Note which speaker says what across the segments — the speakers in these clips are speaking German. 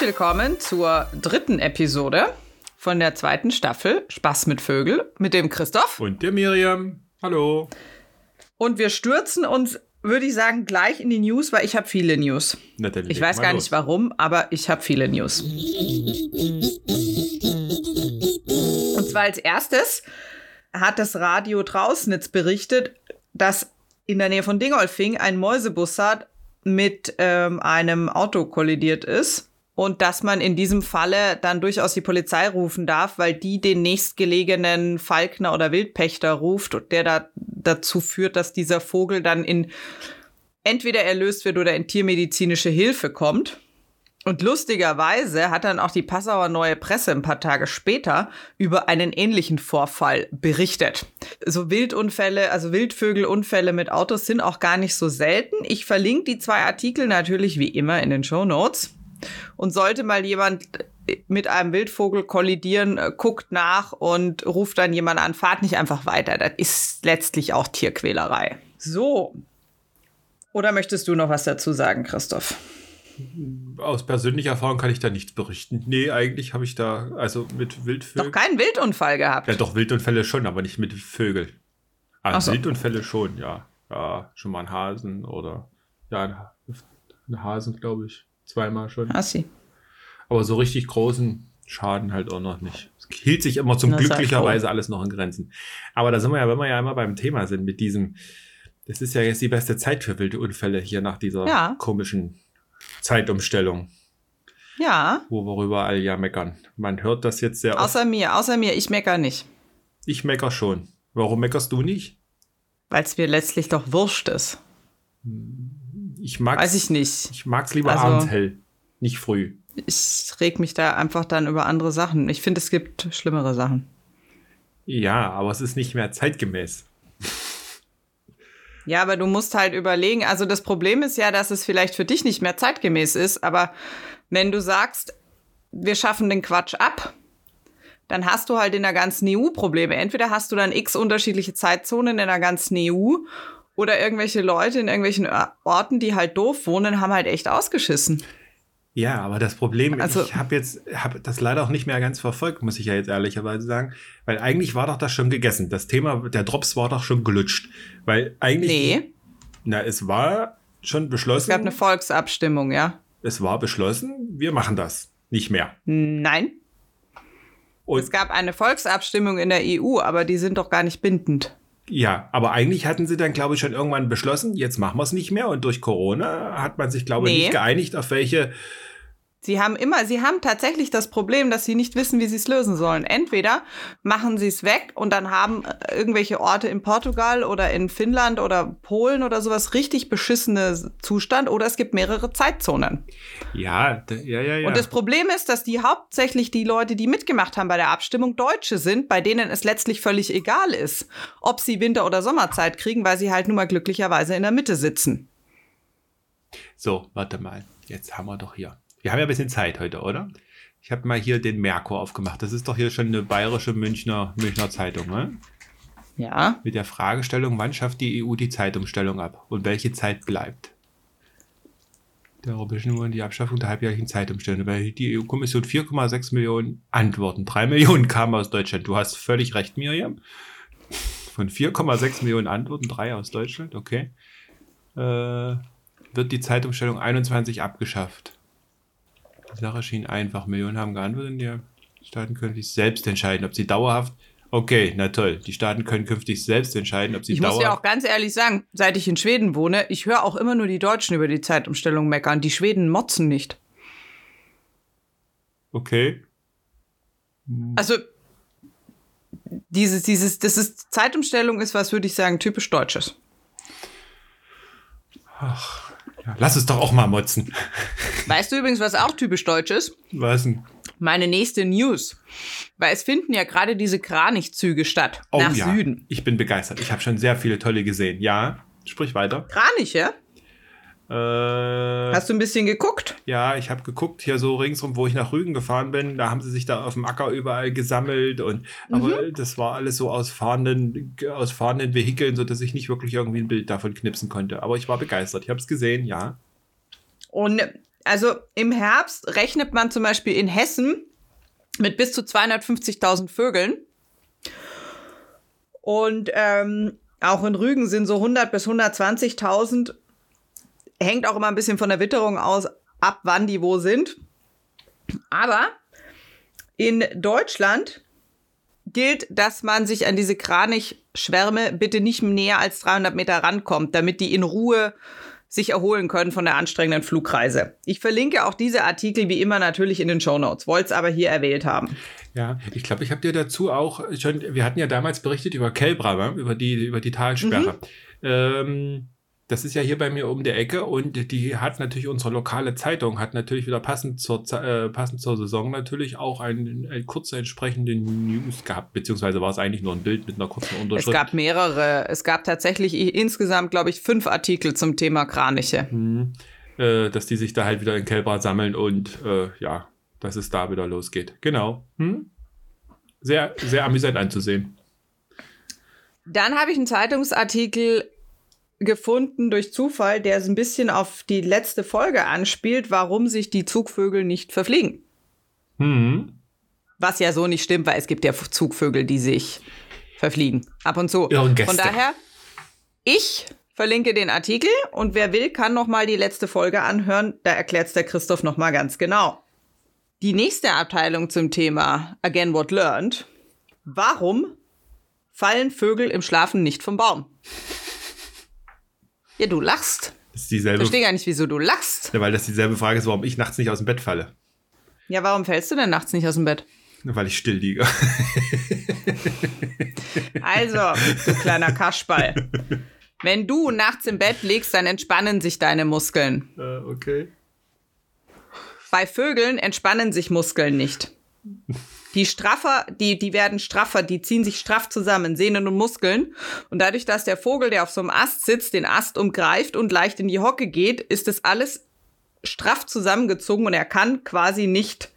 Speaker 1: Herzlich willkommen zur dritten Episode von der zweiten Staffel Spaß mit Vögel mit dem Christoph.
Speaker 2: Und der Miriam. Hallo.
Speaker 1: Und wir stürzen uns, würde ich sagen, gleich in die News, weil ich habe viele News.
Speaker 2: Na, dann
Speaker 1: Ich weiß gar
Speaker 2: los.
Speaker 1: nicht warum, aber ich habe viele News. Und zwar als erstes hat das Radio Trausnitz berichtet, dass in der Nähe von Dingolfing ein Mäusebussard mit ähm, einem Auto kollidiert ist. Und dass man in diesem Falle dann durchaus die Polizei rufen darf, weil die den nächstgelegenen Falkner oder Wildpächter ruft, der da dazu führt, dass dieser Vogel dann in entweder erlöst wird oder in tiermedizinische Hilfe kommt. Und lustigerweise hat dann auch die Passauer Neue Presse ein paar Tage später über einen ähnlichen Vorfall berichtet. So Wildunfälle, also Wildvögelunfälle mit Autos sind auch gar nicht so selten. Ich verlinke die zwei Artikel natürlich wie immer in den Show Notes. Und sollte mal jemand mit einem Wildvogel kollidieren, äh, guckt nach und ruft dann jemand an, fahrt nicht einfach weiter. Das ist letztlich auch Tierquälerei. So. Oder möchtest du noch was dazu sagen, Christoph?
Speaker 2: Aus persönlicher Erfahrung kann ich da nichts berichten. Nee, eigentlich habe ich da, also mit
Speaker 1: Doch
Speaker 2: Wildvögeln.
Speaker 1: keinen Wildunfall gehabt.
Speaker 2: Ja, doch, Wildunfälle schon, aber nicht mit Vögeln. Aber
Speaker 1: Ach so.
Speaker 2: Wildunfälle schon, ja. Ja, schon mal ein Hasen oder, ja, ein, Ha- ein Hasen, glaube ich. Zweimal schon.
Speaker 1: Assi.
Speaker 2: Aber so richtig großen Schaden halt auch noch nicht. Es hielt sich immer zum glücklicherweise alles noch in Grenzen. Aber da sind wir ja, wenn wir ja immer beim Thema sind, mit diesem, das ist ja jetzt die beste Zeit für wilde Unfälle hier nach dieser
Speaker 1: Ja.
Speaker 2: komischen Zeitumstellung,
Speaker 1: Ja,
Speaker 2: wo wir überall ja meckern. Man hört das jetzt sehr oft.
Speaker 1: außer mir, außer mir, ich mecker nicht.
Speaker 2: Ich mecker schon. Warum meckerst du nicht?
Speaker 1: Weil es mir letztlich doch wurscht ist.
Speaker 2: Ich mag's,
Speaker 1: Weiß ich nicht.
Speaker 2: ich mag's lieber
Speaker 1: Also-
Speaker 2: abends hell, nicht früh.
Speaker 1: Ich reg mich da einfach dann über andere Sachen. Ich finde, es gibt schlimmere Sachen.
Speaker 2: Ja, aber es ist nicht mehr zeitgemäß.
Speaker 1: Ja, aber du musst halt überlegen, also das Problem ist ja, dass es vielleicht für dich nicht mehr zeitgemäß ist, aber wenn du sagst, wir schaffen den Quatsch ab, dann hast du halt in der ganzen EU Probleme. Entweder hast du dann x unterschiedliche Zeitzonen in der ganzen EU oder irgendwelche Leute in irgendwelchen Orten, die halt doof wohnen, haben halt echt ausgeschissen.
Speaker 2: Ja, aber das Problem,
Speaker 1: Also-
Speaker 2: ich habe jetzt hab das leider auch nicht mehr ganz verfolgt, muss ich ja jetzt ehrlicherweise sagen, weil eigentlich war doch das schon gegessen. Das Thema, der Drops war doch schon gelutscht, weil eigentlich,
Speaker 1: Nee,
Speaker 2: na, es war schon
Speaker 1: es
Speaker 2: beschlossen,
Speaker 1: gab eine Volksabstimmung, ja.
Speaker 2: es war beschlossen, wir machen das nicht mehr.
Speaker 1: Nein,
Speaker 2: Und
Speaker 1: es gab eine Volksabstimmung in der EU, aber die sind doch gar nicht bindend.
Speaker 2: Ja, aber eigentlich hatten sie dann, glaube ich, schon irgendwann beschlossen, jetzt machen wir es nicht mehr. Und durch Corona hat man sich, glaube ich,
Speaker 1: Nee.
Speaker 2: nicht geeinigt, auf welche
Speaker 1: Sie haben immer, sie haben tatsächlich das Problem, dass sie nicht wissen, wie sie es lösen sollen. Entweder machen sie es weg und dann haben äh, irgendwelche Orte in Portugal oder in Finnland oder Polen oder sowas richtig beschissene Zustand oder es gibt mehrere Zeitzonen.
Speaker 2: Ja, ja, ja, ja.
Speaker 1: Und das Problem ist, dass die hauptsächlich die Leute, die mitgemacht haben bei der Abstimmung, Deutsche sind, bei denen es letztlich völlig egal ist, ob sie Winter- oder Sommerzeit kriegen, weil sie halt nun mal glücklicherweise in der Mitte sitzen.
Speaker 2: So, warte mal. Jetzt haben wir doch hier. Wir haben ja ein bisschen Zeit heute, oder? Ich habe mal hier den Merkur aufgemacht. Das ist doch hier schon eine bayerische Münchner, Münchner Zeitung, ne?
Speaker 1: Ja.
Speaker 2: Mit der Fragestellung, wann schafft die EU die Zeitumstellung ab und welche Zeit bleibt? Der Europäischen Union die Abschaffung der halbjährlichen Zeitumstellung. Weil die EU-Kommission 4,6 Millionen Antworten. 3 Millionen kamen aus Deutschland. Du hast völlig recht, Miriam. Von 4,6 Millionen Antworten, drei aus Deutschland, okay. Äh, wird die Zeitumstellung 21 abgeschafft. Die Sache schien einfach. Millionen haben geantwortet. Die Staaten können sich selbst entscheiden, ob sie dauerhaft. Okay, na toll. Die Staaten können künftig selbst entscheiden, ob sie
Speaker 1: Ich muss
Speaker 2: dauerhaft.
Speaker 1: ja auch ganz ehrlich sagen, seit ich in Schweden wohne, ich höre auch immer nur die Deutschen über die Zeitumstellung meckern. Die Schweden motzen nicht.
Speaker 2: Okay.
Speaker 1: Also dieses, dieses, das ist Zeitumstellung ist was, würde ich sagen, typisch Deutsches.
Speaker 2: Ja, lass es doch auch mal motzen.
Speaker 1: Weißt du übrigens, was auch typisch deutsch ist?
Speaker 2: Was denn?
Speaker 1: Meine nächste News. Weil es finden ja gerade diese Kranichzüge statt.
Speaker 2: Oh
Speaker 1: nach
Speaker 2: ja,
Speaker 1: Süden.
Speaker 2: ich bin begeistert. Ich habe schon sehr viele tolle gesehen. Ja, sprich weiter.
Speaker 1: Kranich, ja?
Speaker 2: Äh,
Speaker 1: Hast du ein bisschen geguckt?
Speaker 2: ja, ich habe geguckt hier so ringsrum, wo ich nach Rügen gefahren bin. Da haben sie sich da auf dem Acker überall gesammelt und aber das war alles so aus fahrenden, aus fahrenden Vehikeln, so dass ich nicht wirklich irgendwie ein Bild davon knipsen konnte. Aber ich war begeistert. Ich habe es gesehen, ja.
Speaker 1: Und Also im Herbst rechnet man zum Beispiel in Hessen mit bis zu 250.000 Vögeln. Und ähm, auch in Rügen sind so 100 bis 120.000. Hängt auch immer ein bisschen von der Witterung aus, ab wann die wo sind. Aber in Deutschland gilt, dass man sich an diese Kranichschwärme bitte nicht näher als 300 Meter rankommt, damit die in Ruhe sich erholen können von der anstrengenden Flugreise. Ich verlinke auch diese Artikel wie immer natürlich in den Show Notes, wollte es aber hier erwähnt haben.
Speaker 2: Ja, ich glaube, ich habe dir dazu auch schon, wir hatten ja damals berichtet über Kelbra, über die, über die Talsperre. Mhm. Ähm, das ist ja hier bei mir um der Ecke und die hat natürlich unsere lokale Zeitung, hat natürlich wieder passend zur, äh, passend zur Saison natürlich auch einen, einen kurzen entsprechenden News gehabt, beziehungsweise war es eigentlich nur ein Bild mit einer kurzen Unterschrift.
Speaker 1: Es gab mehrere, es gab tatsächlich insgesamt, glaube ich, fünf Artikel zum Thema Kraniche.
Speaker 2: Mhm. Äh, dass die sich da halt wieder in Kelbra sammeln und äh, ja, dass es da wieder losgeht. Genau. Hm? Sehr, sehr amüsant anzusehen.
Speaker 1: Dann habe ich einen Zeitungsartikel gefunden durch Zufall, der ein bisschen auf die letzte Folge anspielt, warum sich die Zugvögel nicht verfliegen.
Speaker 2: Mhm.
Speaker 1: Was ja so nicht stimmt, weil es gibt ja Zugvögel, die sich verfliegen. Ab und zu.
Speaker 2: Von
Speaker 1: daher, ich verlinke den Artikel und wer will, kann noch mal die letzte Folge anhören. Da erklärt es der Christoph noch mal ganz genau. Die nächste Abteilung zum Thema Again What Learned. Warum fallen Vögel im Schlafen nicht vom Baum? Ja, du lachst.
Speaker 2: Das ist dieselbe.
Speaker 1: Ich verstehe gar nicht, wieso du lachst.
Speaker 2: Ja, weil das dieselbe Frage ist, warum ich nachts nicht aus dem Bett falle.
Speaker 1: Ja, warum fällst du denn nachts nicht aus dem Bett?
Speaker 2: Weil ich still liege.
Speaker 1: Also, du kleiner Kaschball. Wenn du nachts im Bett liegst, dann entspannen sich deine Muskeln.
Speaker 2: Äh, okay.
Speaker 1: Bei Vögeln entspannen sich Muskeln nicht. Die straffer, die, die werden straffer, die ziehen sich straff zusammen, Sehnen und Muskeln. Und dadurch, dass der Vogel, der auf so einem Ast sitzt, den Ast umgreift und leicht in die Hocke geht, ist das alles straff zusammengezogen und er kann quasi nicht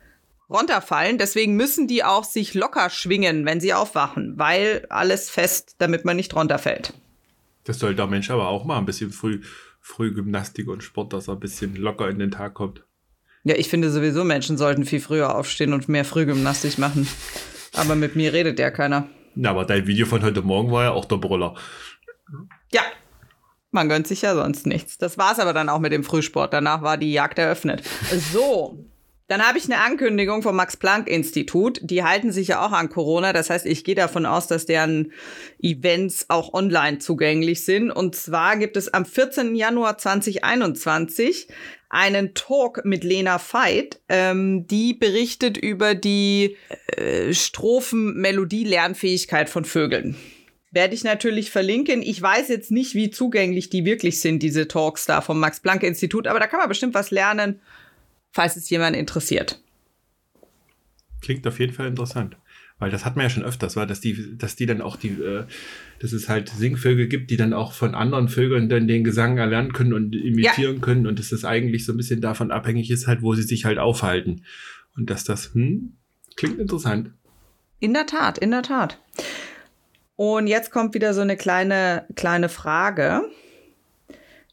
Speaker 1: runterfallen. Deswegen müssen die auch sich locker schwingen, wenn sie aufwachen, weil alles fest, damit man nicht runterfällt.
Speaker 2: Das soll der Mensch aber auch mal ein bisschen früh, früh Gymnastik und Sport, dass er ein bisschen locker in den Tag kommt.
Speaker 1: Ja, ich finde sowieso, Menschen sollten viel früher aufstehen und mehr Frühgymnastik machen. Aber mit mir redet ja keiner.
Speaker 2: Na, aber dein Video von heute Morgen war ja auch der Brüller.
Speaker 1: Ja. Man gönnt sich ja sonst nichts. Das war's aber dann auch mit dem Frühsport. Danach war die Jagd eröffnet. So. Dann habe ich eine Ankündigung vom Max-Planck-Institut. Die halten sich ja auch an Corona. Das heißt, ich gehe davon aus, dass deren Events auch online zugänglich sind. Und zwar gibt es am 14. Januar 2021 einen Talk mit Lena Veit. Ähm, die berichtet über die äh, Strophen-Melodie-Lernfähigkeit von Vögeln. Werde ich natürlich verlinken. Ich weiß jetzt nicht, wie zugänglich die wirklich sind, diese Talks da vom Max-Planck-Institut, aber da kann man bestimmt was lernen, falls es jemand interessiert.
Speaker 2: Klingt auf jeden Fall interessant. Weil das hat man ja schon öfters, war, dass die, dass die dann auch die, äh, dass es halt Singvögel gibt, die dann auch von anderen Vögeln dann den Gesang erlernen können und imitieren ja. können und dass das eigentlich so ein bisschen davon abhängig ist, halt, wo sie sich halt aufhalten. Und dass das, hm, klingt interessant.
Speaker 1: In der Tat, in der Tat. Und jetzt kommt wieder so eine kleine, kleine Frage.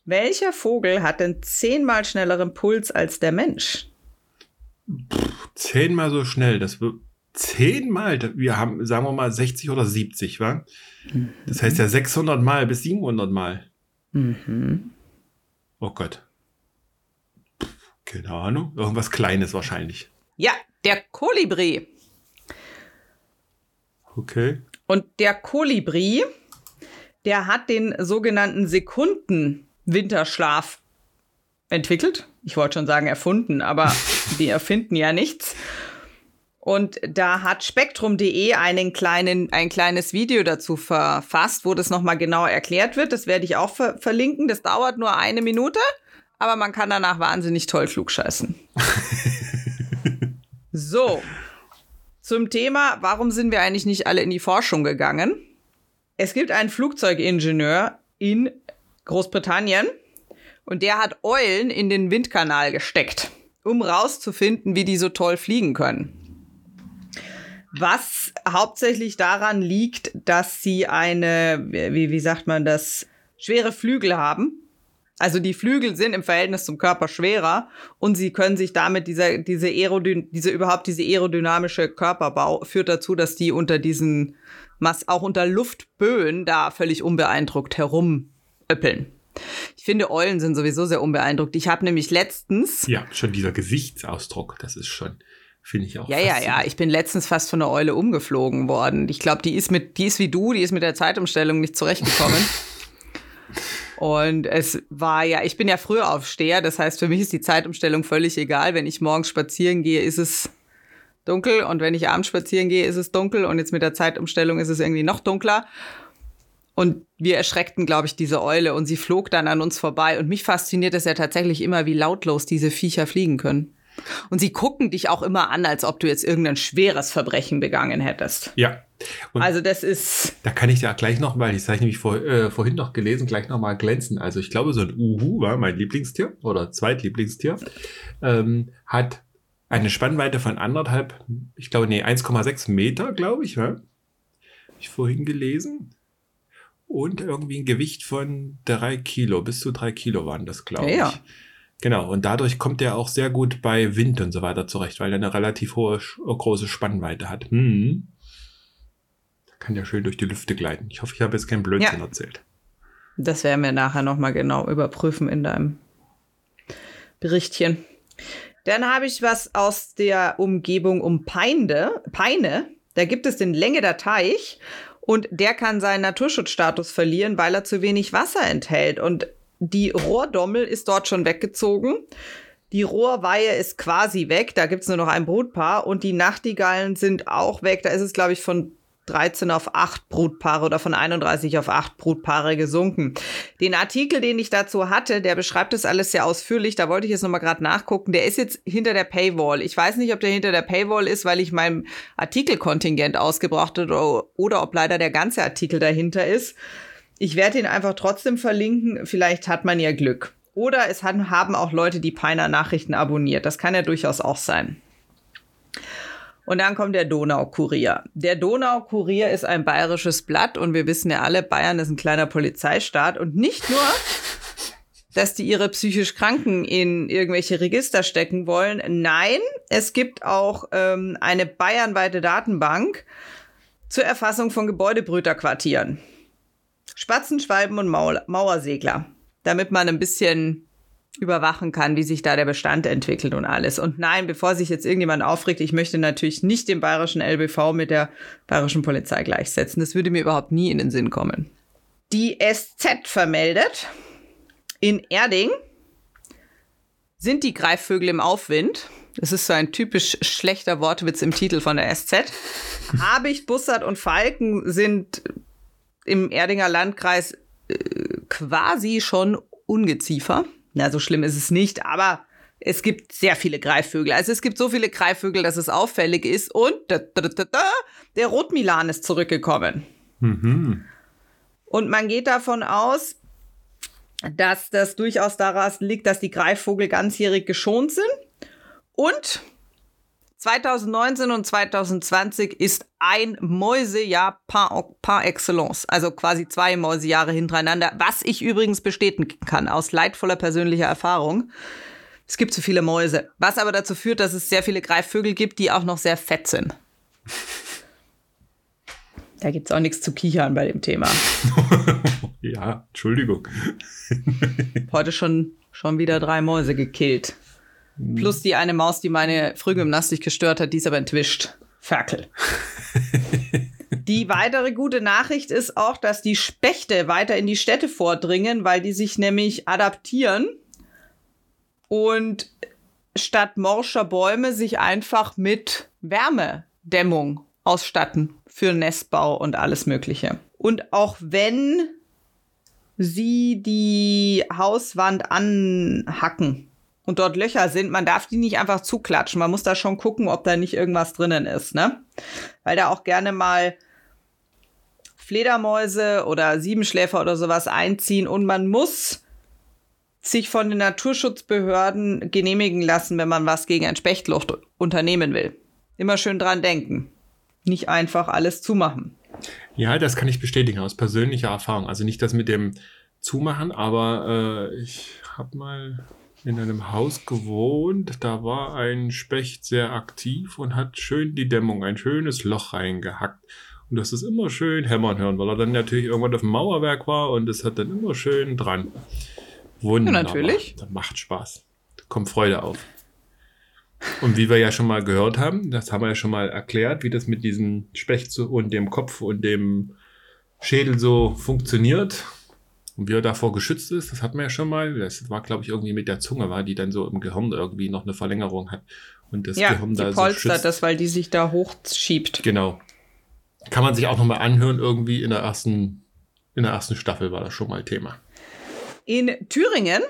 Speaker 1: Welcher Vogel hat denn zehnmal schnelleren Puls als der Mensch?
Speaker 2: Pff, zehnmal so schnell, das wird zehnmal, wir haben, sagen wir mal, 60 oder 70, wa? Mhm. Das heißt ja 600 Mal bis 700 Mal.
Speaker 1: Mhm.
Speaker 2: Oh Gott. Keine Ahnung. Irgendwas Kleines wahrscheinlich.
Speaker 1: Ja, der Kolibri.
Speaker 2: Okay.
Speaker 1: Und der Kolibri, der hat den sogenannten Sekunden-Winterschlaf entwickelt. Ich wollte schon sagen erfunden, aber die erfinden ja nichts. Und da hat spektrum.de einen kleinen, ein kleines Video dazu verfasst, wo das nochmal genau erklärt wird. Das werde ich auch ver verlinken. Das dauert nur eine Minute, aber man kann danach wahnsinnig toll klugscheißen. so. Zum Thema, warum sind wir eigentlich nicht alle in die Forschung gegangen? Es gibt einen Flugzeugingenieur in Großbritannien und der hat Eulen in den Windkanal gesteckt, um rauszufinden, wie die so toll fliegen können. Was hauptsächlich daran liegt, dass sie eine, wie, wie sagt man das, schwere Flügel haben. Also die Flügel sind im Verhältnis zum Körper schwerer und sie können sich damit dieser, diese Aerodyn diese überhaupt diese aerodynamische Körperbau führt dazu, dass die unter diesen, auch unter Luftböen da völlig unbeeindruckt herumöppeln. Ich finde, Eulen sind sowieso sehr unbeeindruckt. Ich habe nämlich letztens.
Speaker 2: Ja, schon dieser Gesichtsausdruck, das ist schon, finde ich auch.
Speaker 1: Ja, ja, ja. Ich bin letztens fast von einer Eule umgeflogen worden. Ich glaube, die ist mit, die ist wie du, die ist mit der Zeitumstellung nicht zurechtgekommen. Und es war ja, ich bin ja früher Aufsteher, das heißt, für mich ist die Zeitumstellung völlig egal. Wenn ich morgens spazieren gehe, ist es dunkel und wenn ich abends spazieren gehe, ist es dunkel und jetzt mit der Zeitumstellung ist es irgendwie noch dunkler. Und wir erschreckten, glaube ich, diese Eule und sie flog dann an uns vorbei. Und mich fasziniert es ja tatsächlich immer, wie lautlos diese Viecher fliegen können. Und sie gucken dich auch immer an, als ob du jetzt irgendein schweres Verbrechen begangen hättest.
Speaker 2: Ja.
Speaker 1: Und also das ist.
Speaker 2: Da kann ich ja gleich noch mal, ich habe nämlich vor, äh, vorhin noch gelesen, gleich noch mal glänzen. Also ich glaube, so ein Uhu war mein Lieblingstier oder Zweitlieblingstier, ähm, hat eine Spannweite von anderthalb, ich glaube, nee, 1,6 Meter, glaube ich, ja? Hab ich vorhin gelesen. Und irgendwie ein Gewicht von drei Kilo, bis zu drei Kilo waren das, glaube ja, ich. Ja. Genau, und dadurch kommt er auch sehr gut bei Wind und so weiter zurecht, weil er eine relativ hohe, große Spannweite hat. Hm. Kann ja schön durch die Lüfte gleiten. Ich hoffe, ich habe jetzt keinen Blödsinn ja. erzählt.
Speaker 1: Das werden wir nachher nochmal genau überprüfen in deinem Berichtchen. Dann habe ich was aus der Umgebung um Peinde, Peine. Da gibt es den Länge der Teich und der kann seinen Naturschutzstatus verlieren, weil er zu wenig Wasser enthält. Und die Rohrdommel ist dort schon weggezogen. Die Rohrweihe ist quasi weg, da gibt's nur noch ein Brutpaar und die Nachtigallen sind auch weg. Da ist es, glaube ich, von 13 auf 8 Brutpaare oder von 31 auf 8 Brutpaare gesunken. Den Artikel, den ich dazu hatte, der beschreibt das alles sehr ausführlich. Da wollte ich jetzt nochmal gerade nachgucken. Der ist jetzt hinter der Paywall. Ich weiß nicht, ob der hinter der Paywall ist, weil ich mein Artikelkontingent ausgebracht habe oder, oder ob leider der ganze Artikel dahinter ist. Ich werde ihn einfach trotzdem verlinken. Vielleicht hat man ja Glück. Oder es haben auch Leute die Peiner Nachrichten abonniert. Das kann ja durchaus auch sein. Und dann kommt der Donaukurier. Der Donaukurier ist ein bayerisches Blatt und wir wissen ja alle, Bayern ist ein kleiner Polizeistaat und nicht nur, dass die ihre psychisch Kranken in irgendwelche Register stecken wollen. Nein, es gibt auch ähm, eine bayernweite Datenbank zur Erfassung von Gebäudebrüterquartieren. Spatzen, Schwalben und Maul Mauersegler, damit man ein bisschen überwachen kann, wie sich da der Bestand entwickelt und alles. Und nein, bevor sich jetzt irgendjemand aufregt, ich möchte natürlich nicht den bayerischen LBV mit der bayerischen Polizei gleichsetzen. Das würde mir überhaupt nie in den Sinn kommen. Die SZ vermeldet, in Erding sind die Greifvögel im Aufwind. Das ist so ein typisch schlechter Wortwitz im Titel von der SZ. Habicht, Bussard und Falken sind im Erdinger Landkreis äh, quasi schon Ungeziefer. Na, so schlimm ist es nicht, aber es gibt sehr viele Greifvögel. Also es gibt so viele Greifvögel, dass es auffällig ist. Und da, da, da, der Rotmilan ist zurückgekommen. Mhm. Und man geht davon aus, dass das durchaus daran liegt, dass die Greifvogel ganzjährig geschont sind. Und 2019 und 2020 ist ein Mäusejahr par, par excellence, also quasi zwei Mäusejahre hintereinander, was ich übrigens bestätigen kann aus leidvoller persönlicher Erfahrung. Es gibt zu viele Mäuse, was aber dazu führt, dass es sehr viele Greifvögel gibt, die auch noch sehr fett sind. Da gibt es auch nichts zu kichern bei dem Thema.
Speaker 2: ja, Entschuldigung.
Speaker 1: Heute schon, schon wieder drei Mäuse gekillt. Plus die eine Maus, die meine Frühgymnastik gestört hat, die ist aber entwischt. Ferkel. die weitere gute Nachricht ist auch, dass die Spechte weiter in die Städte vordringen, weil die sich nämlich adaptieren und statt morscher Bäume sich einfach mit Wärmedämmung ausstatten für Nestbau und alles Mögliche. Und auch wenn sie die Hauswand anhacken, und dort Löcher sind, man darf die nicht einfach zuklatschen. Man muss da schon gucken, ob da nicht irgendwas drinnen ist, ne? Weil da auch gerne mal Fledermäuse oder Siebenschläfer oder sowas einziehen und man muss sich von den Naturschutzbehörden genehmigen lassen, wenn man was gegen ein Spechtlucht unternehmen will. Immer schön dran denken. Nicht einfach alles zumachen.
Speaker 2: Ja, das kann ich bestätigen aus persönlicher Erfahrung. Also nicht das mit dem zumachen, aber äh, ich habe mal in einem Haus gewohnt, da war ein Specht sehr aktiv und hat schön die Dämmung, ein schönes Loch reingehackt. Und das ist immer schön hämmern hören, weil er dann natürlich irgendwann auf dem Mauerwerk war und es hat dann immer schön dran. Wunderbar.
Speaker 1: Ja, natürlich.
Speaker 2: Das macht Spaß. Da kommt Freude auf. Und wie wir ja schon mal gehört haben, das haben wir ja schon mal erklärt, wie das mit diesem Specht und dem Kopf und dem Schädel so funktioniert. Und wie er davor geschützt ist, das hatten wir ja schon mal. Das war, glaube ich, irgendwie mit der Zunge, war, die dann so im Gehirn irgendwie noch eine Verlängerung hat. Und das
Speaker 1: ja,
Speaker 2: Gehirn
Speaker 1: die
Speaker 2: da so
Speaker 1: polstert
Speaker 2: schützt.
Speaker 1: das, weil die sich da hochschiebt.
Speaker 2: Genau. Kann man sich auch nochmal anhören, irgendwie in der ersten, in der ersten Staffel war das schon mal Thema.
Speaker 1: In Thüringen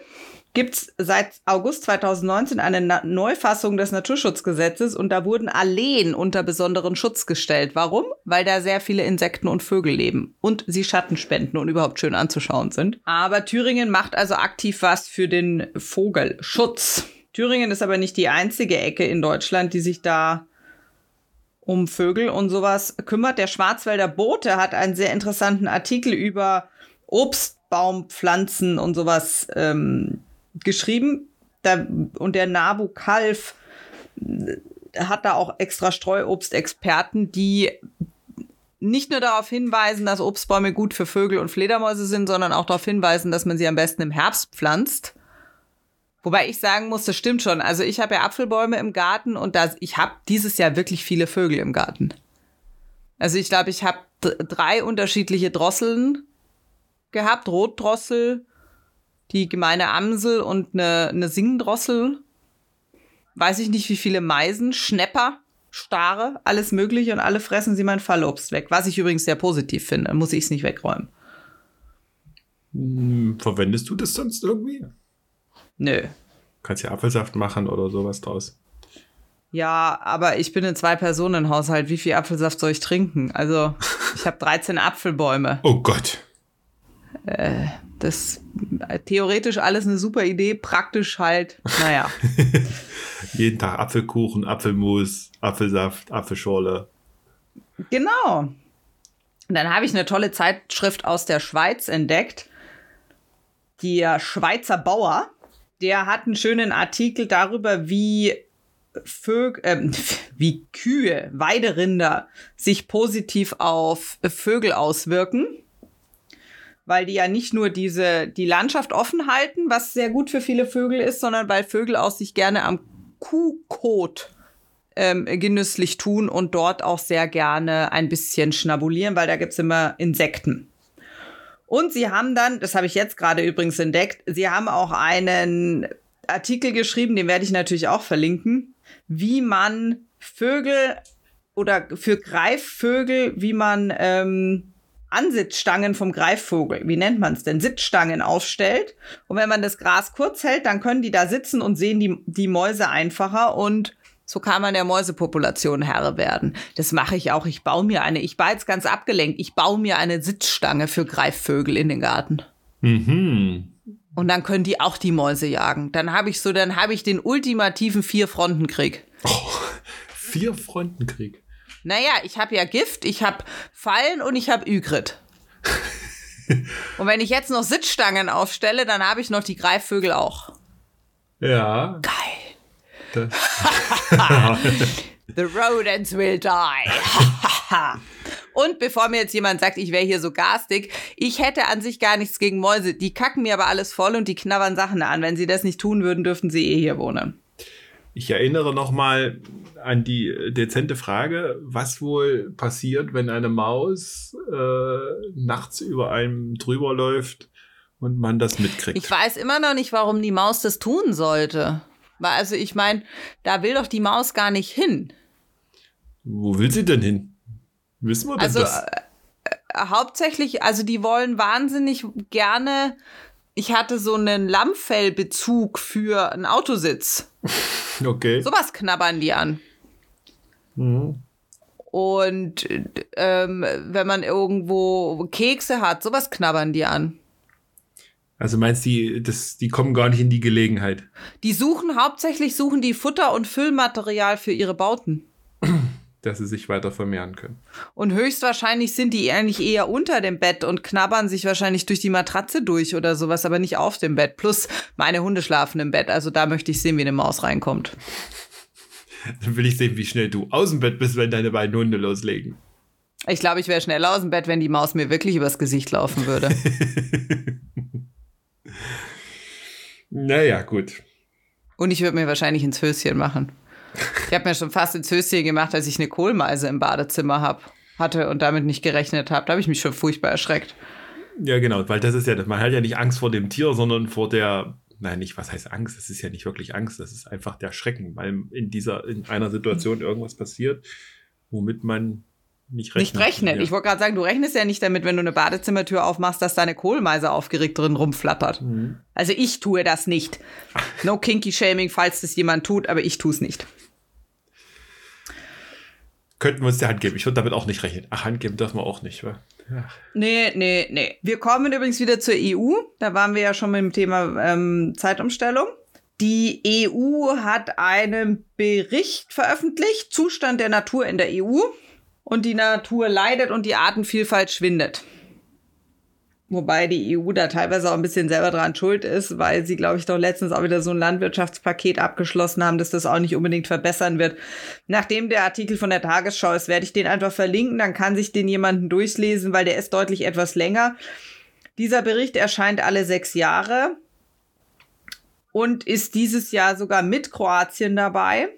Speaker 1: gibt es seit August 2019 eine Na Neufassung des Naturschutzgesetzes und da wurden Alleen unter besonderen Schutz gestellt. Warum? Weil da sehr viele Insekten und Vögel leben und sie Schatten spenden und überhaupt schön anzuschauen sind. Aber Thüringen macht also aktiv was für den Vogelschutz. Thüringen ist aber nicht die einzige Ecke in Deutschland, die sich da um Vögel und sowas kümmert. Der Schwarzwälder Bote hat einen sehr interessanten Artikel über Obstbaumpflanzen und sowas ähm, geschrieben. Da, und der Nabu Kalf äh, hat da auch extra Streuobstexperten, die nicht nur darauf hinweisen, dass Obstbäume gut für Vögel und Fledermäuse sind, sondern auch darauf hinweisen, dass man sie am besten im Herbst pflanzt. Wobei ich sagen muss, das stimmt schon. Also ich habe ja Apfelbäume im Garten und das, ich habe dieses Jahr wirklich viele Vögel im Garten. Also ich glaube, ich habe drei unterschiedliche Drosseln gehabt. Rotdrossel, die gemeine Amsel und eine, eine Singendrossel. Weiß ich nicht, wie viele Meisen, Schnepper, Stare, alles mögliche und alle fressen sie mein Fallobst weg. Was ich übrigens sehr positiv finde, muss ich es nicht wegräumen.
Speaker 2: Hm, Verwendest du das sonst irgendwie?
Speaker 1: Nö.
Speaker 2: Kannst ja Apfelsaft machen oder sowas draus.
Speaker 1: Ja, aber ich bin ein Zwei-Personen-Haushalt. Wie viel Apfelsaft soll ich trinken? Also, ich habe 13 Apfelbäume.
Speaker 2: Oh Gott.
Speaker 1: Das theoretisch alles eine super Idee, praktisch halt, naja.
Speaker 2: Jeden Tag Apfelkuchen, Apfelmus, Apfelsaft, Apfelschorle.
Speaker 1: genau. Und dann habe ich eine tolle Zeitschrift aus der Schweiz entdeckt. Der Schweizer Bauer, der hat einen schönen Artikel darüber, wie Vögel, ähm, wie Kühe, Weiderinder sich positiv auf Vögel auswirken. Weil die ja nicht nur diese, die Landschaft offen halten, was sehr gut für viele Vögel ist, sondern weil Vögel auch sich gerne am Kuhkot ähm, genüsslich tun und dort auch sehr gerne ein bisschen schnabulieren, weil da gibt's immer Insekten. Und sie haben dann, das habe ich jetzt gerade übrigens entdeckt, sie haben auch einen Artikel geschrieben, den werde ich natürlich auch verlinken, wie man Vögel oder für Greifvögel, wie man ähm, Ansitzstangen vom Greifvogel, wie nennt man es denn, Sitzstangen aufstellt. Und wenn man das Gras kurz hält, dann können die da sitzen und sehen die, die Mäuse einfacher und so kann man der Mäusepopulation Herr werden. Das mache ich auch. Ich baue mir eine, ich war jetzt ganz abgelenkt, ich baue mir eine Sitzstange für Greifvögel in den Garten.
Speaker 2: Mhm.
Speaker 1: Und dann können die auch die Mäuse jagen. Dann habe ich so, dann habe ich den ultimativen Vier-Fronten-Krieg.
Speaker 2: Oh, vier Frontenkrieg.
Speaker 1: Naja, ich habe ja Gift, ich habe Fallen und ich habe Ygrit. und wenn ich jetzt noch Sitzstangen aufstelle, dann habe ich noch die Greifvögel auch.
Speaker 2: Ja.
Speaker 1: Geil. The rodents will die. Und bevor mir jetzt jemand sagt, ich wäre hier so garstig, ich hätte an sich gar nichts gegen Mäuse. Die kacken mir aber alles voll und die knabbern Sachen an. Wenn sie das nicht tun würden, dürften sie eh hier wohnen.
Speaker 2: ich erinnere nochmal an die äh, dezente Frage, was wohl passiert, wenn eine Maus äh, nachts über einem drüber läuft und man das mitkriegt.
Speaker 1: Ich weiß immer noch nicht, warum die Maus das tun sollte. Also ich meine, da will doch die Maus gar nicht hin.
Speaker 2: Wo will sie denn hin? Wissen wir denn
Speaker 1: Also
Speaker 2: das?
Speaker 1: äh, äh, hauptsächlich, also die wollen wahnsinnig gerne. Ich hatte so einen Lammfellbezug für einen Autositz.
Speaker 2: Okay.
Speaker 1: Sowas knabbern die an.
Speaker 2: Mhm.
Speaker 1: Und ähm, wenn man irgendwo Kekse hat, sowas knabbern die an.
Speaker 2: Also meinst du, die, das, die kommen gar nicht in die Gelegenheit?
Speaker 1: Die suchen hauptsächlich suchen die Futter und Füllmaterial für ihre Bauten.
Speaker 2: dass sie sich weiter vermehren können.
Speaker 1: Und höchstwahrscheinlich sind die eigentlich eher unter dem Bett und knabbern sich wahrscheinlich durch die Matratze durch oder sowas, aber nicht auf dem Bett. Plus meine Hunde schlafen im Bett, also da möchte ich sehen, wie eine Maus reinkommt.
Speaker 2: Dann will ich sehen, wie schnell du aus dem Bett bist, wenn deine beiden Hunde loslegen.
Speaker 1: Ich glaube, ich wäre schneller aus dem Bett, wenn die Maus mir wirklich übers Gesicht laufen würde.
Speaker 2: naja, gut.
Speaker 1: Und ich würde mir wahrscheinlich ins Höschen machen. Ich habe mir schon fast ins Höschen gemacht, als ich eine Kohlmeise im Badezimmer hab, hatte und damit nicht gerechnet habe. Da habe ich mich schon furchtbar erschreckt.
Speaker 2: Ja, genau, weil das ist ja, man hat ja nicht Angst vor dem Tier, sondern vor der, nein, nicht, was heißt Angst? Das ist ja nicht wirklich Angst, das ist einfach der Schrecken, weil in dieser, in einer Situation irgendwas passiert, womit man nicht rechnet.
Speaker 1: Nicht rechnet. Ja. Ich wollte gerade sagen, du rechnest ja nicht damit, wenn du eine Badezimmertür aufmachst, dass deine Kohlmeise aufgeregt drin rumflattert. Mhm. Also ich tue das nicht. No kinky shaming, falls das jemand tut, aber ich tue es nicht.
Speaker 2: Könnten wir uns die Hand geben. Ich würde damit auch nicht rechnen. Ach, Hand geben dürfen wir auch nicht. Wa?
Speaker 1: Ja. Nee, nee, nee. Wir kommen übrigens wieder zur EU. Da waren wir ja schon mit dem Thema ähm, Zeitumstellung. Die EU hat einen Bericht veröffentlicht, Zustand der Natur in der EU und die Natur leidet und die Artenvielfalt schwindet. Wobei die EU da teilweise auch ein bisschen selber dran schuld ist, weil sie, glaube ich, doch letztens auch wieder so ein Landwirtschaftspaket abgeschlossen haben, dass das auch nicht unbedingt verbessern wird. Nachdem der Artikel von der Tagesschau ist, werde ich den einfach verlinken, dann kann sich den jemanden durchlesen, weil der ist deutlich etwas länger. Dieser Bericht erscheint alle sechs Jahre und ist dieses Jahr sogar mit Kroatien dabei.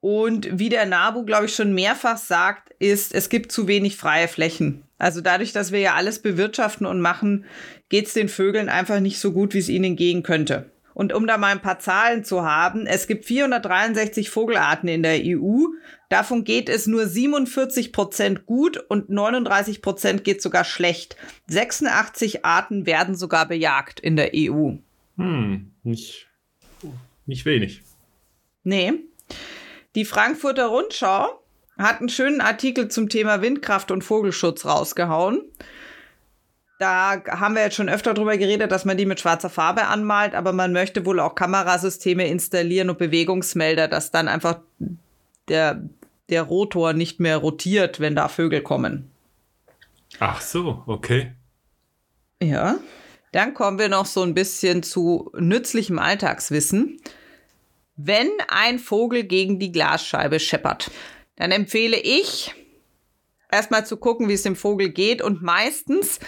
Speaker 1: Und wie der NABU, glaube ich, schon mehrfach sagt, ist, es gibt zu wenig freie Flächen. Also dadurch, dass wir ja alles bewirtschaften und machen, geht es den Vögeln einfach nicht so gut, wie es ihnen gehen könnte. Und um da mal ein paar Zahlen zu haben, es gibt 463 Vogelarten in der EU. Davon geht es nur 47 Prozent gut und 39 Prozent geht sogar schlecht. 86 Arten werden sogar bejagt in der EU.
Speaker 2: Hm, nicht, nicht wenig.
Speaker 1: Nee. Die Frankfurter Rundschau hat einen schönen Artikel zum Thema Windkraft und Vogelschutz rausgehauen. Da haben wir jetzt schon öfter drüber geredet, dass man die mit schwarzer Farbe anmalt, aber man möchte wohl auch Kamerasysteme installieren und Bewegungsmelder, dass dann einfach der, der Rotor nicht mehr rotiert, wenn da Vögel kommen.
Speaker 2: Ach so, okay.
Speaker 1: Ja. Dann kommen wir noch so ein bisschen zu nützlichem Alltagswissen. Wenn ein Vogel gegen die Glasscheibe scheppert, dann empfehle ich, erstmal zu gucken, wie es dem Vogel geht. Und meistens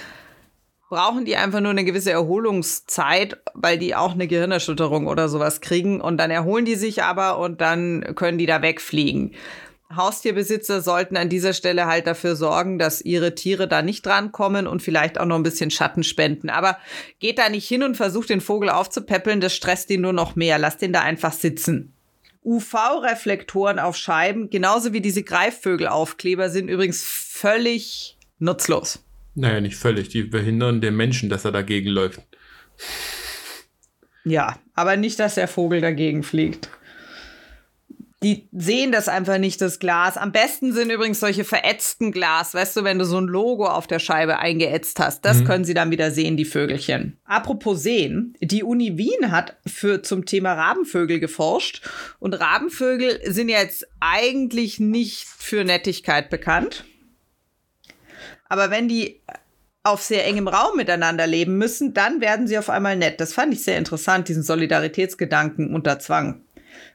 Speaker 1: brauchen die einfach nur eine gewisse Erholungszeit, weil die auch eine Gehirnerschütterung oder sowas kriegen. Und dann erholen die sich aber und dann können die da wegfliegen. Haustierbesitzer sollten an dieser Stelle halt dafür sorgen, dass ihre Tiere da nicht drankommen und vielleicht auch noch ein bisschen Schatten spenden. Aber geht da nicht hin und versucht den Vogel aufzupäppeln, das stresst ihn nur noch mehr. Lasst den da einfach sitzen. UV-Reflektoren auf Scheiben, genauso wie diese Greifvögelaufkleber, sind übrigens völlig nutzlos.
Speaker 2: Naja, nicht völlig. Die behindern den Menschen, dass er dagegen läuft.
Speaker 1: Ja, aber nicht, dass der Vogel dagegen fliegt die sehen das einfach nicht, das Glas. Am besten sind übrigens solche verätzten Glas, weißt du, wenn du so ein Logo auf der Scheibe eingeätzt hast. Das mhm. können sie dann wieder sehen, die Vögelchen. Apropos sehen, die Uni Wien hat für, zum Thema Rabenvögel geforscht. Und Rabenvögel sind jetzt eigentlich nicht für Nettigkeit bekannt. Aber wenn die auf sehr engem Raum miteinander leben müssen, dann werden sie auf einmal nett. Das fand ich sehr interessant, diesen Solidaritätsgedanken unter Zwang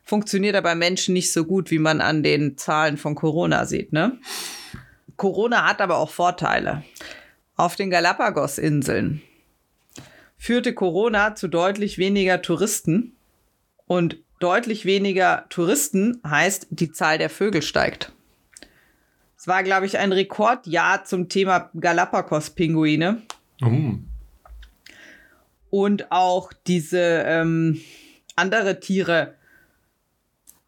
Speaker 1: funktioniert er bei Menschen nicht so gut, wie man an den Zahlen von Corona sieht. Ne? Corona hat aber auch Vorteile. Auf den Galapagos-Inseln führte Corona zu deutlich weniger Touristen. Und deutlich weniger Touristen heißt, die Zahl der Vögel steigt. Es war, glaube ich, ein Rekordjahr zum Thema Galapagos-Pinguine. Oh. Und auch diese ähm, andere Tiere,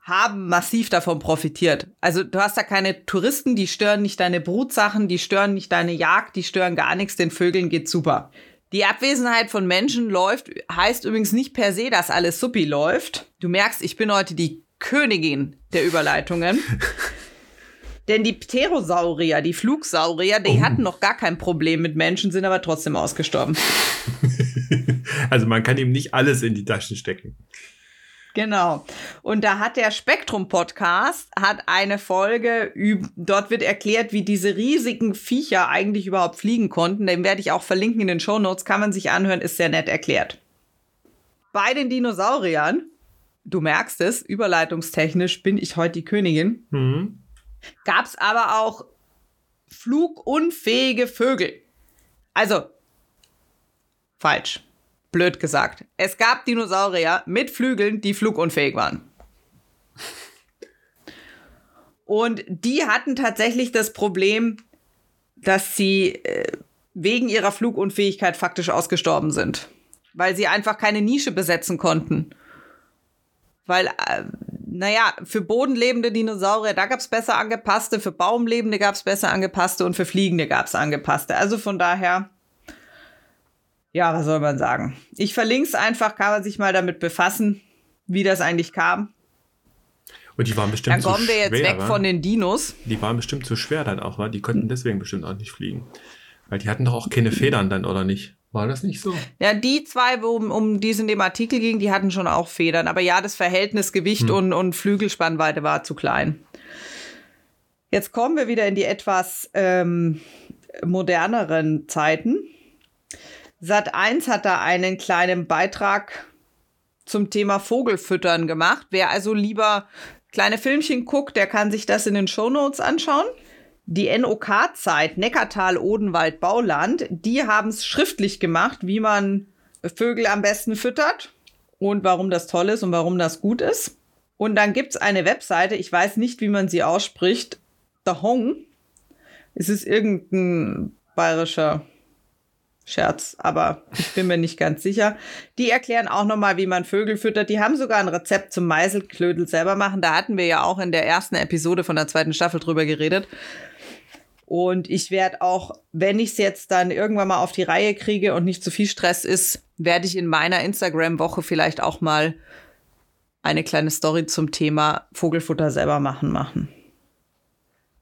Speaker 1: haben massiv davon profitiert. Also du hast da keine Touristen, die stören nicht deine Brutsachen, die stören nicht deine Jagd, die stören gar nichts, den Vögeln geht super. Die Abwesenheit von Menschen läuft, heißt übrigens nicht per se, dass alles suppi läuft. Du merkst, ich bin heute die Königin der Überleitungen. Denn die Pterosaurier, die Flugsaurier, die oh. hatten noch gar kein Problem mit Menschen, sind aber trotzdem ausgestorben.
Speaker 2: also man kann ihm nicht alles in die Taschen stecken.
Speaker 1: Genau. Und da hat der Spektrum Podcast hat eine Folge, dort wird erklärt, wie diese riesigen Viecher eigentlich überhaupt fliegen konnten. Den werde ich auch verlinken in den Show Notes, kann man sich anhören, ist sehr nett erklärt. Bei den Dinosauriern, du merkst es, überleitungstechnisch bin ich heute die Königin, mhm. gab es aber auch flugunfähige Vögel. Also, falsch blöd gesagt. Es gab Dinosaurier mit Flügeln, die flugunfähig waren. Und die hatten tatsächlich das Problem, dass sie äh, wegen ihrer Flugunfähigkeit faktisch ausgestorben sind. Weil sie einfach keine Nische besetzen konnten. Weil, äh, naja, für bodenlebende Dinosaurier, da gab es besser angepasste, für Baumlebende gab es besser angepasste und für Fliegende gab es angepasste. Also von daher ja, was soll man sagen? Ich verlinke es einfach, kann man sich mal damit befassen, wie das eigentlich kam.
Speaker 2: Und die waren bestimmt
Speaker 1: Dann kommen wir jetzt schwer, weg wa? von den Dinos.
Speaker 2: Die waren bestimmt zu schwer dann auch, wa? Die konnten deswegen bestimmt auch nicht fliegen. Weil die hatten doch auch keine Federn dann, oder nicht? War das nicht so?
Speaker 1: Ja, die zwei, wo, um die es in dem Artikel ging, die hatten schon auch Federn. Aber ja, das Verhältnis Gewicht hm. und, und Flügelspannweite war zu klein. Jetzt kommen wir wieder in die etwas ähm, moderneren Zeiten. Sat 1 hat da einen kleinen Beitrag zum Thema Vogelfüttern gemacht. Wer also lieber kleine Filmchen guckt, der kann sich das in den Shownotes anschauen. Die NOK-Zeit, Neckartal, Odenwald, Bauland, die haben es schriftlich gemacht, wie man Vögel am besten füttert und warum das toll ist und warum das gut ist. Und dann gibt es eine Webseite, ich weiß nicht, wie man sie ausspricht, The Hong. Es ist irgendein bayerischer Scherz, aber ich bin mir nicht ganz sicher. Die erklären auch nochmal, wie man Vögel füttert. Die haben sogar ein Rezept zum Meiselklödel selber machen. Da hatten wir ja auch in der ersten Episode von der zweiten Staffel drüber geredet. Und ich werde auch, wenn ich es jetzt dann irgendwann mal auf die Reihe kriege und nicht zu viel Stress ist, werde ich in meiner Instagram-Woche vielleicht auch mal eine kleine Story zum Thema Vogelfutter selber machen machen.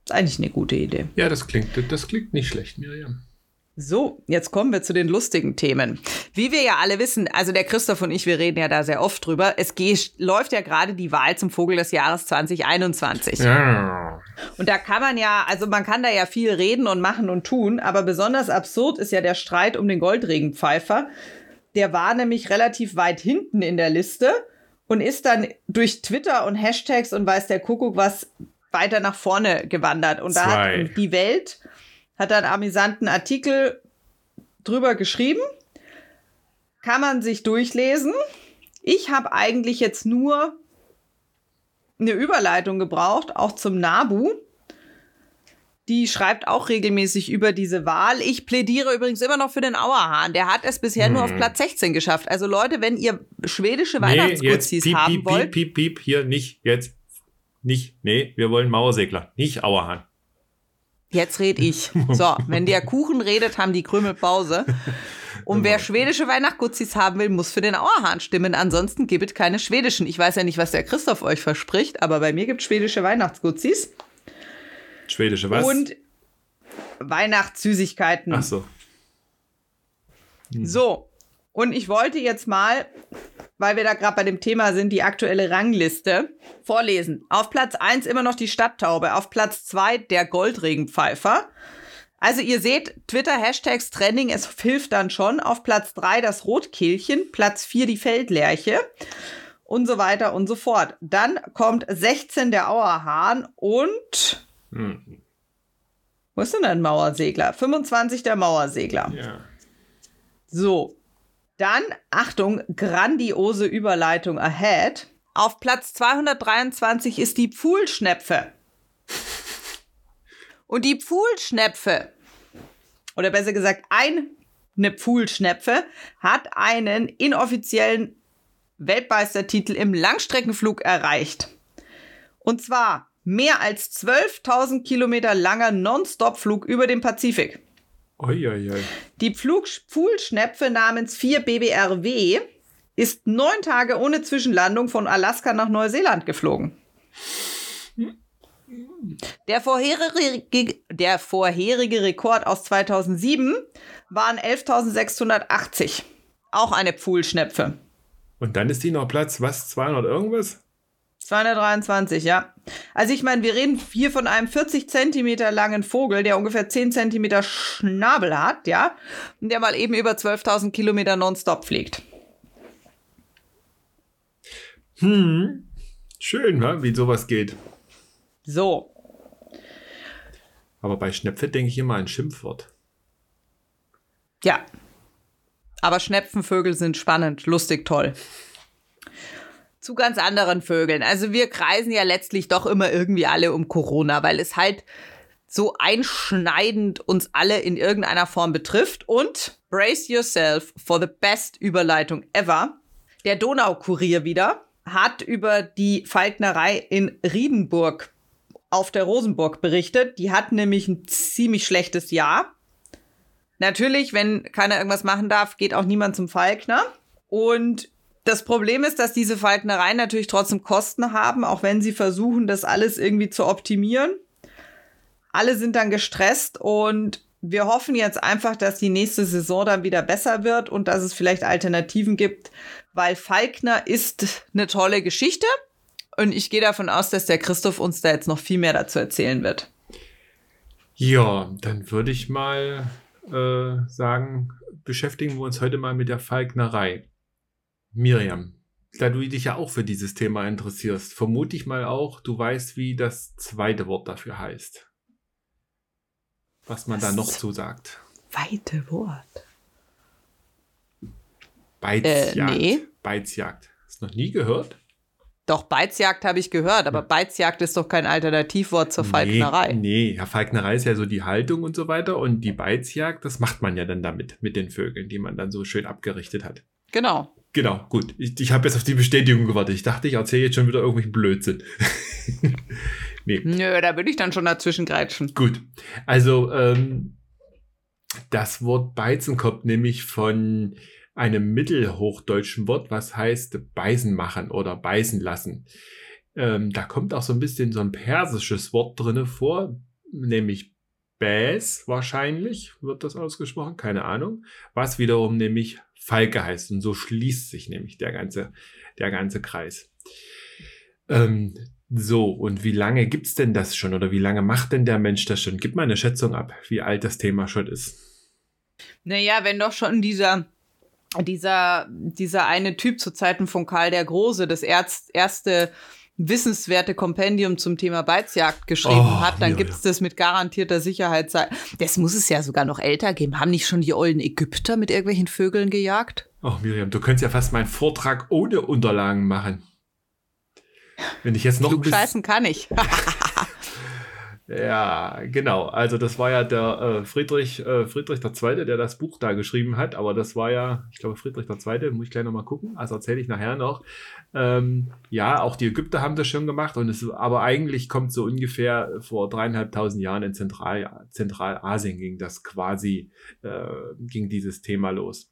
Speaker 1: Ist eigentlich eine gute Idee.
Speaker 2: Ja, das klingt, das klingt nicht schlecht, Miriam.
Speaker 1: So, jetzt kommen wir zu den lustigen Themen. Wie wir ja alle wissen, also der Christoph und ich, wir reden ja da sehr oft drüber. Es geht, läuft ja gerade die Wahl zum Vogel des Jahres 2021. Ja. Und da kann man ja, also man kann da ja viel reden und machen und tun, aber besonders absurd ist ja der Streit um den Goldregenpfeifer. Der war nämlich relativ weit hinten in der Liste und ist dann durch Twitter und Hashtags und weiß der Kuckuck was weiter nach vorne gewandert. Und da hat die Welt hat einen amüsanten Artikel drüber geschrieben. Kann man sich durchlesen. Ich habe eigentlich jetzt nur eine Überleitung gebraucht, auch zum Nabu. Die schreibt auch regelmäßig über diese Wahl. Ich plädiere übrigens immer noch für den Auerhahn. Der hat es bisher hm. nur auf hm. Platz 16 geschafft. Also Leute, wenn ihr schwedische nee, Weihnachtsguzis haben piep, wollt.
Speaker 2: Piep, piep, piep, hier nicht, jetzt nicht. Nee, wir wollen Mauersegler, nicht Auerhahn.
Speaker 1: Jetzt red ich. So, wenn der Kuchen redet, haben die Krümel Pause. Und wer schwedische Weihnachtsguzis haben will, muss für den Auerhahn stimmen. Ansonsten gibt es keine schwedischen. Ich weiß ja nicht, was der Christoph euch verspricht, aber bei mir gibt es schwedische Weihnachtsguzis.
Speaker 2: Schwedische was?
Speaker 1: Und Weihnachtssüßigkeiten.
Speaker 2: Ach so.
Speaker 1: Hm. So. Und ich wollte jetzt mal weil wir da gerade bei dem Thema sind, die aktuelle Rangliste vorlesen. Auf Platz 1 immer noch die Stadttaube, auf Platz 2 der Goldregenpfeifer. Also ihr seht, Twitter-Hashtags Trending, es hilft dann schon. Auf Platz 3 das Rotkehlchen, Platz 4 die Feldlerche und so weiter und so fort. Dann kommt 16 der Auerhahn und hm. wo ist denn ein Mauersegler? 25 der Mauersegler. Ja. So, dann, Achtung, grandiose Überleitung ahead. Auf Platz 223 ist die Pfuhlschnepfe. Und die Pfuhlschnepfe, oder besser gesagt, eine Pfuhlschnepfe, hat einen inoffiziellen Weltmeistertitel im Langstreckenflug erreicht. Und zwar mehr als 12.000 Kilometer langer Non-Stop-Flug über den Pazifik.
Speaker 2: Oi, oi, oi.
Speaker 1: Die Pfuhlschnepfe namens 4 BBRW ist neun Tage ohne Zwischenlandung von Alaska nach Neuseeland geflogen. Der vorherige, der vorherige Rekord aus 2007 waren 11.680. Auch eine Pfuhlschnepfe.
Speaker 2: Und dann ist die noch Platz, was, 200 irgendwas?
Speaker 1: 223, ja. Also ich meine, wir reden hier von einem 40 Zentimeter langen Vogel, der ungefähr 10 Zentimeter Schnabel hat, ja, und der mal eben über 12.000 Kilometer nonstop fliegt.
Speaker 2: Hm, schön, ne? wie sowas geht.
Speaker 1: So.
Speaker 2: Aber bei Schnepfe denke ich immer ein Schimpfwort.
Speaker 1: Ja. Aber Schnepfenvögel sind spannend, lustig, toll. Zu ganz anderen Vögeln. Also wir kreisen ja letztlich doch immer irgendwie alle um Corona, weil es halt so einschneidend uns alle in irgendeiner Form betrifft. Und brace yourself for the best Überleitung ever. Der Donaukurier wieder hat über die Falknerei in Riedenburg auf der Rosenburg berichtet. Die hat nämlich ein ziemlich schlechtes Jahr. Natürlich, wenn keiner irgendwas machen darf, geht auch niemand zum Falkner. Und das Problem ist, dass diese Falknereien natürlich trotzdem Kosten haben, auch wenn sie versuchen, das alles irgendwie zu optimieren. Alle sind dann gestresst und wir hoffen jetzt einfach, dass die nächste Saison dann wieder besser wird und dass es vielleicht Alternativen gibt, weil Falkner ist eine tolle Geschichte und ich gehe davon aus, dass der Christoph uns da jetzt noch viel mehr dazu erzählen wird.
Speaker 2: Ja, dann würde ich mal äh, sagen, beschäftigen wir uns heute mal mit der Falknerei. Miriam, da du dich ja auch für dieses Thema interessierst, vermute ich mal auch, du weißt, wie das zweite Wort dafür heißt. Was man das da noch zu sagt.
Speaker 1: Zweite Wort.
Speaker 2: Beizjagd. Äh, nee. Beizjagd. Hast du noch nie gehört?
Speaker 1: Doch, Beizjagd habe ich gehört, aber Beizjagd ist doch kein Alternativwort zur Falknerei.
Speaker 2: Nee, nee, ja, Falknerei ist ja so die Haltung und so weiter und die Beizjagd, das macht man ja dann damit, mit den Vögeln, die man dann so schön abgerichtet hat.
Speaker 1: Genau.
Speaker 2: Genau, gut. Ich, ich habe jetzt auf die Bestätigung gewartet. Ich dachte, ich erzähle jetzt schon wieder irgendwelchen Blödsinn.
Speaker 1: nee. Nö, da würde ich dann schon dazwischen greifen.
Speaker 2: Gut. Also, ähm, das Wort Beizen kommt nämlich von einem mittelhochdeutschen Wort, was heißt Beisen machen oder beißen lassen. Ähm, da kommt auch so ein bisschen so ein persisches Wort drinne vor, nämlich Bäs wahrscheinlich wird das ausgesprochen, keine Ahnung, was wiederum nämlich Falke heißt und so schließt sich nämlich der ganze, der ganze Kreis. Ähm, so, und wie lange gibt's denn das schon oder wie lange macht denn der Mensch das schon? Gib mal eine Schätzung ab, wie alt das Thema schon ist.
Speaker 1: Naja, wenn doch schon dieser dieser, dieser eine Typ zu Zeiten von Karl der Große das erst, erste wissenswerte Kompendium zum Thema Beizjagd geschrieben oh, hat, dann ja, gibt's ja. das mit garantierter Sicherheit. Das muss es ja sogar noch älter geben. Haben nicht schon die ollen Ägypter mit irgendwelchen Vögeln gejagt?
Speaker 2: Oh, Miriam, du könntest ja fast meinen Vortrag ohne Unterlagen machen. Wenn ich jetzt noch
Speaker 1: Klug scheißen kann ich.
Speaker 2: Ja, genau. Also das war ja der äh, Friedrich, äh, Friedrich II., der das Buch da geschrieben hat, aber das war ja, ich glaube, Friedrich II., muss ich gleich nochmal gucken, also erzähle ich nachher noch. Ähm, ja, auch die Ägypter haben das schon gemacht, und es, aber eigentlich kommt so ungefähr vor dreieinhalbtausend Jahren in Zentral, Zentralasien ging das quasi, äh, ging dieses Thema los.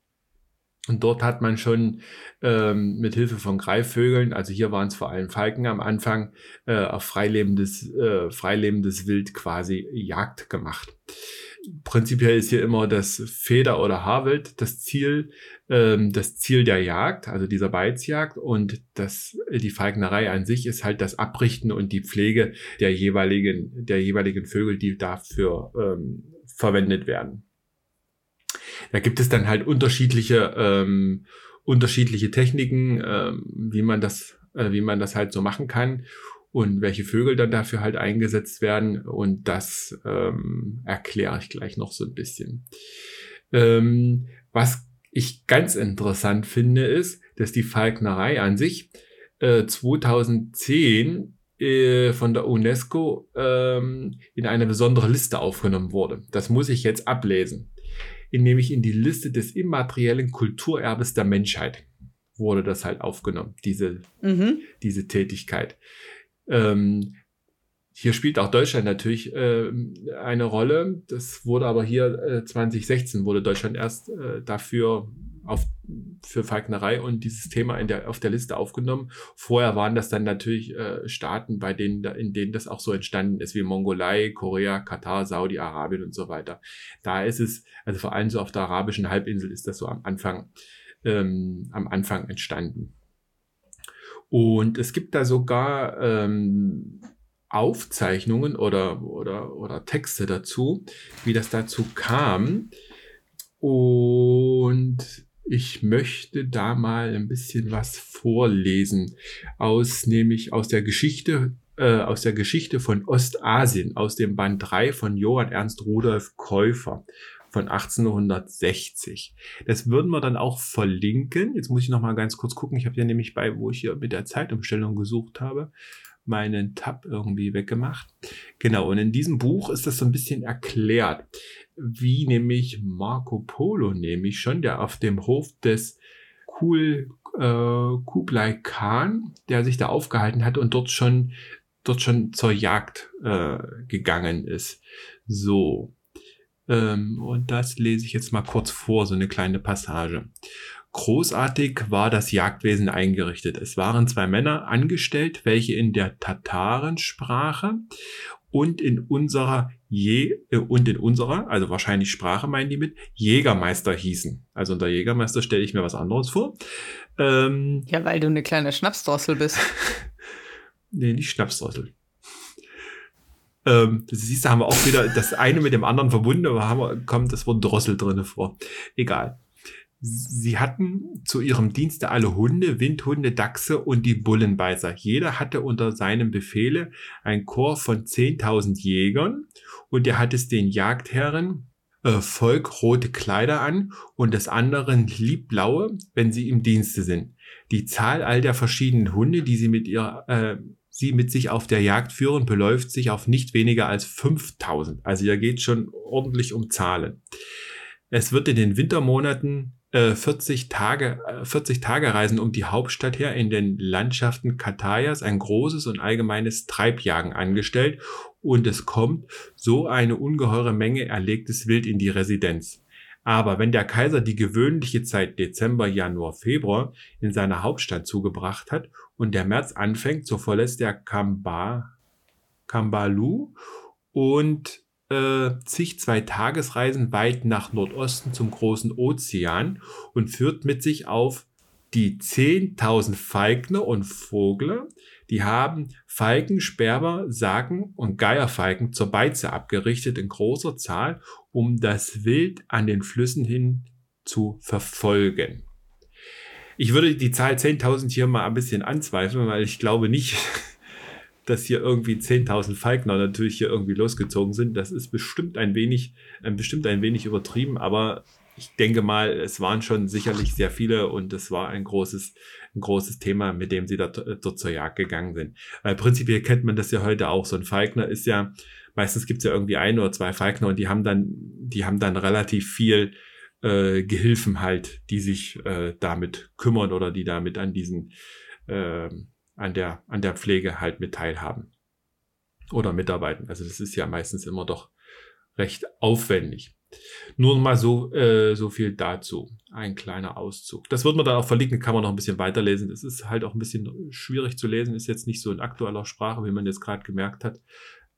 Speaker 2: Und dort hat man schon ähm, mit Hilfe von Greifvögeln, also hier waren es vor allem Falken am Anfang, äh, auf freilebendes, äh, freilebendes Wild quasi Jagd gemacht. Prinzipiell ist hier immer das Feder- oder Haarwild das Ziel, ähm, das Ziel der Jagd, also dieser Beizjagd und das, die Falknerei an sich ist halt das Abrichten und die Pflege der jeweiligen, der jeweiligen Vögel, die dafür ähm, verwendet werden. Da gibt es dann halt unterschiedliche, ähm, unterschiedliche Techniken, ähm, wie man das, äh, wie man das halt so machen kann und welche Vögel dann dafür halt eingesetzt werden. Und das ähm, erkläre ich gleich noch so ein bisschen. Ähm, was ich ganz interessant finde, ist, dass die Falknerei an sich äh, 2010 äh, von der UNESCO ähm, in eine besondere Liste aufgenommen wurde. Das muss ich jetzt ablesen nämlich in die Liste des immateriellen Kulturerbes der Menschheit wurde das halt aufgenommen, diese, mhm. diese Tätigkeit. Ähm, hier spielt auch Deutschland natürlich äh, eine Rolle. Das wurde aber hier äh, 2016 wurde Deutschland erst äh, dafür auf, für Falknerei und dieses Thema in der, auf der Liste aufgenommen. Vorher waren das dann natürlich äh, Staaten, bei denen, in denen das auch so entstanden ist, wie Mongolei, Korea, Katar, Saudi-Arabien und so weiter. Da ist es, also vor allem so auf der arabischen Halbinsel ist das so am Anfang ähm, am Anfang entstanden. Und es gibt da sogar ähm, Aufzeichnungen oder, oder, oder Texte dazu, wie das dazu kam. Und ich möchte da mal ein bisschen was vorlesen aus, nämlich aus der Geschichte, äh, aus der Geschichte von Ostasien, aus dem Band 3 von Johann Ernst Rudolf Käufer von 1860. Das würden wir dann auch verlinken. Jetzt muss ich noch mal ganz kurz gucken. Ich habe ja nämlich bei, wo ich hier mit der Zeitumstellung gesucht habe, meinen Tab irgendwie weggemacht. Genau, und in diesem Buch ist das so ein bisschen erklärt, wie nämlich Marco Polo nämlich schon, der auf dem Hof des Kul, äh, Kublai Khan, der sich da aufgehalten hat und dort schon dort schon zur Jagd äh, gegangen ist. So, ähm, und das lese ich jetzt mal kurz vor, so eine kleine Passage. Großartig war das Jagdwesen eingerichtet. Es waren zwei Männer angestellt, welche in der Tatarensprache und in unserer Je äh, und in unserer, also wahrscheinlich Sprache meinen die mit, Jägermeister hießen. Also unter Jägermeister stelle ich mir was anderes vor.
Speaker 1: Ähm, ja, weil du eine kleine Schnapsdrossel bist.
Speaker 2: nee, nicht Schnapsdrossel. Ähm, das siehst du, haben wir auch wieder das eine mit dem anderen verbunden, aber haben wir, kommt das Wort Drossel drinne vor. Egal. Sie hatten zu ihrem Dienste alle Hunde, Windhunde, Dachse und die Bullenbeißer. Jeder hatte unter seinem Befehle ein Chor von 10.000 Jägern und er hat es den Jagdherren äh, Volk rote Kleider an und des anderen liebblaue, wenn sie im Dienste sind. Die Zahl all der verschiedenen Hunde, die sie mit ihrer äh, sie mit sich auf der Jagd führen, beläuft sich auf nicht weniger als 5000. Also hier geht schon ordentlich um Zahlen. Es wird in den Wintermonaten 40 Tage, äh, 40 Tage Reisen um die Hauptstadt her in den Landschaften Katayas ein großes und allgemeines Treibjagen angestellt und es kommt so eine ungeheure Menge erlegtes Wild in die Residenz. Aber wenn der Kaiser die gewöhnliche Zeit Dezember, Januar, Februar in seiner Hauptstadt zugebracht hat und der März anfängt, so verlässt er Kamba, Kambalu und äh, zig zwei Tagesreisen weit nach Nordosten zum großen Ozean und führt mit sich auf die 10.000 Falkner und Vogler, die haben Falken, Sperber, Saken und Geierfalken zur Beize abgerichtet in großer Zahl, um das Wild an den Flüssen hin zu verfolgen. Ich würde die Zahl 10.000 hier mal ein bisschen anzweifeln, weil ich glaube nicht, dass hier irgendwie 10.000 Falkner natürlich hier irgendwie losgezogen sind. Das ist bestimmt ein wenig, äh, bestimmt ein wenig übertrieben, aber ich denke mal, es waren schon sicherlich sehr viele und es war ein großes, ein großes Thema, mit dem sie dort, dort zur Jagd gegangen sind. Weil prinzipiell kennt man das ja heute auch. So ein Falkner ist ja, meistens gibt es ja irgendwie ein oder zwei Falkner und die haben dann, die haben dann relativ viel äh, Gehilfen halt, die sich äh, damit kümmern oder die damit an diesen, äh, an der, an der Pflege halt mit teilhaben oder mitarbeiten. Also das ist ja meistens immer doch recht aufwendig. Nur mal so, äh, so viel dazu. Ein kleiner Auszug. Das wird man dann auch verlinken, kann man noch ein bisschen weiterlesen. Es ist halt auch ein bisschen schwierig zu lesen, ist jetzt nicht so in aktueller Sprache, wie man jetzt gerade gemerkt hat.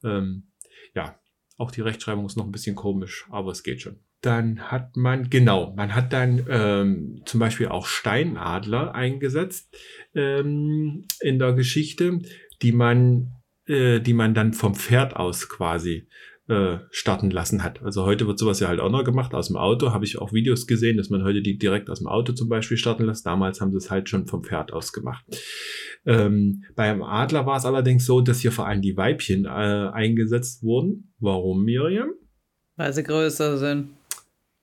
Speaker 2: Ähm, ja, auch die Rechtschreibung ist noch ein bisschen komisch, aber es geht schon. Dann hat man, genau, man hat dann ähm, zum Beispiel auch Steinadler eingesetzt ähm, in der Geschichte, die man, äh, die man dann vom Pferd aus quasi äh, starten lassen hat. Also heute wird sowas ja halt auch noch gemacht aus dem Auto. Habe ich auch Videos gesehen, dass man heute die direkt aus dem Auto zum Beispiel starten lässt. Damals haben sie es halt schon vom Pferd aus gemacht. Ähm, beim Adler war es allerdings so, dass hier vor allem die Weibchen äh, eingesetzt wurden. Warum, Miriam?
Speaker 1: Weil sie größer sind.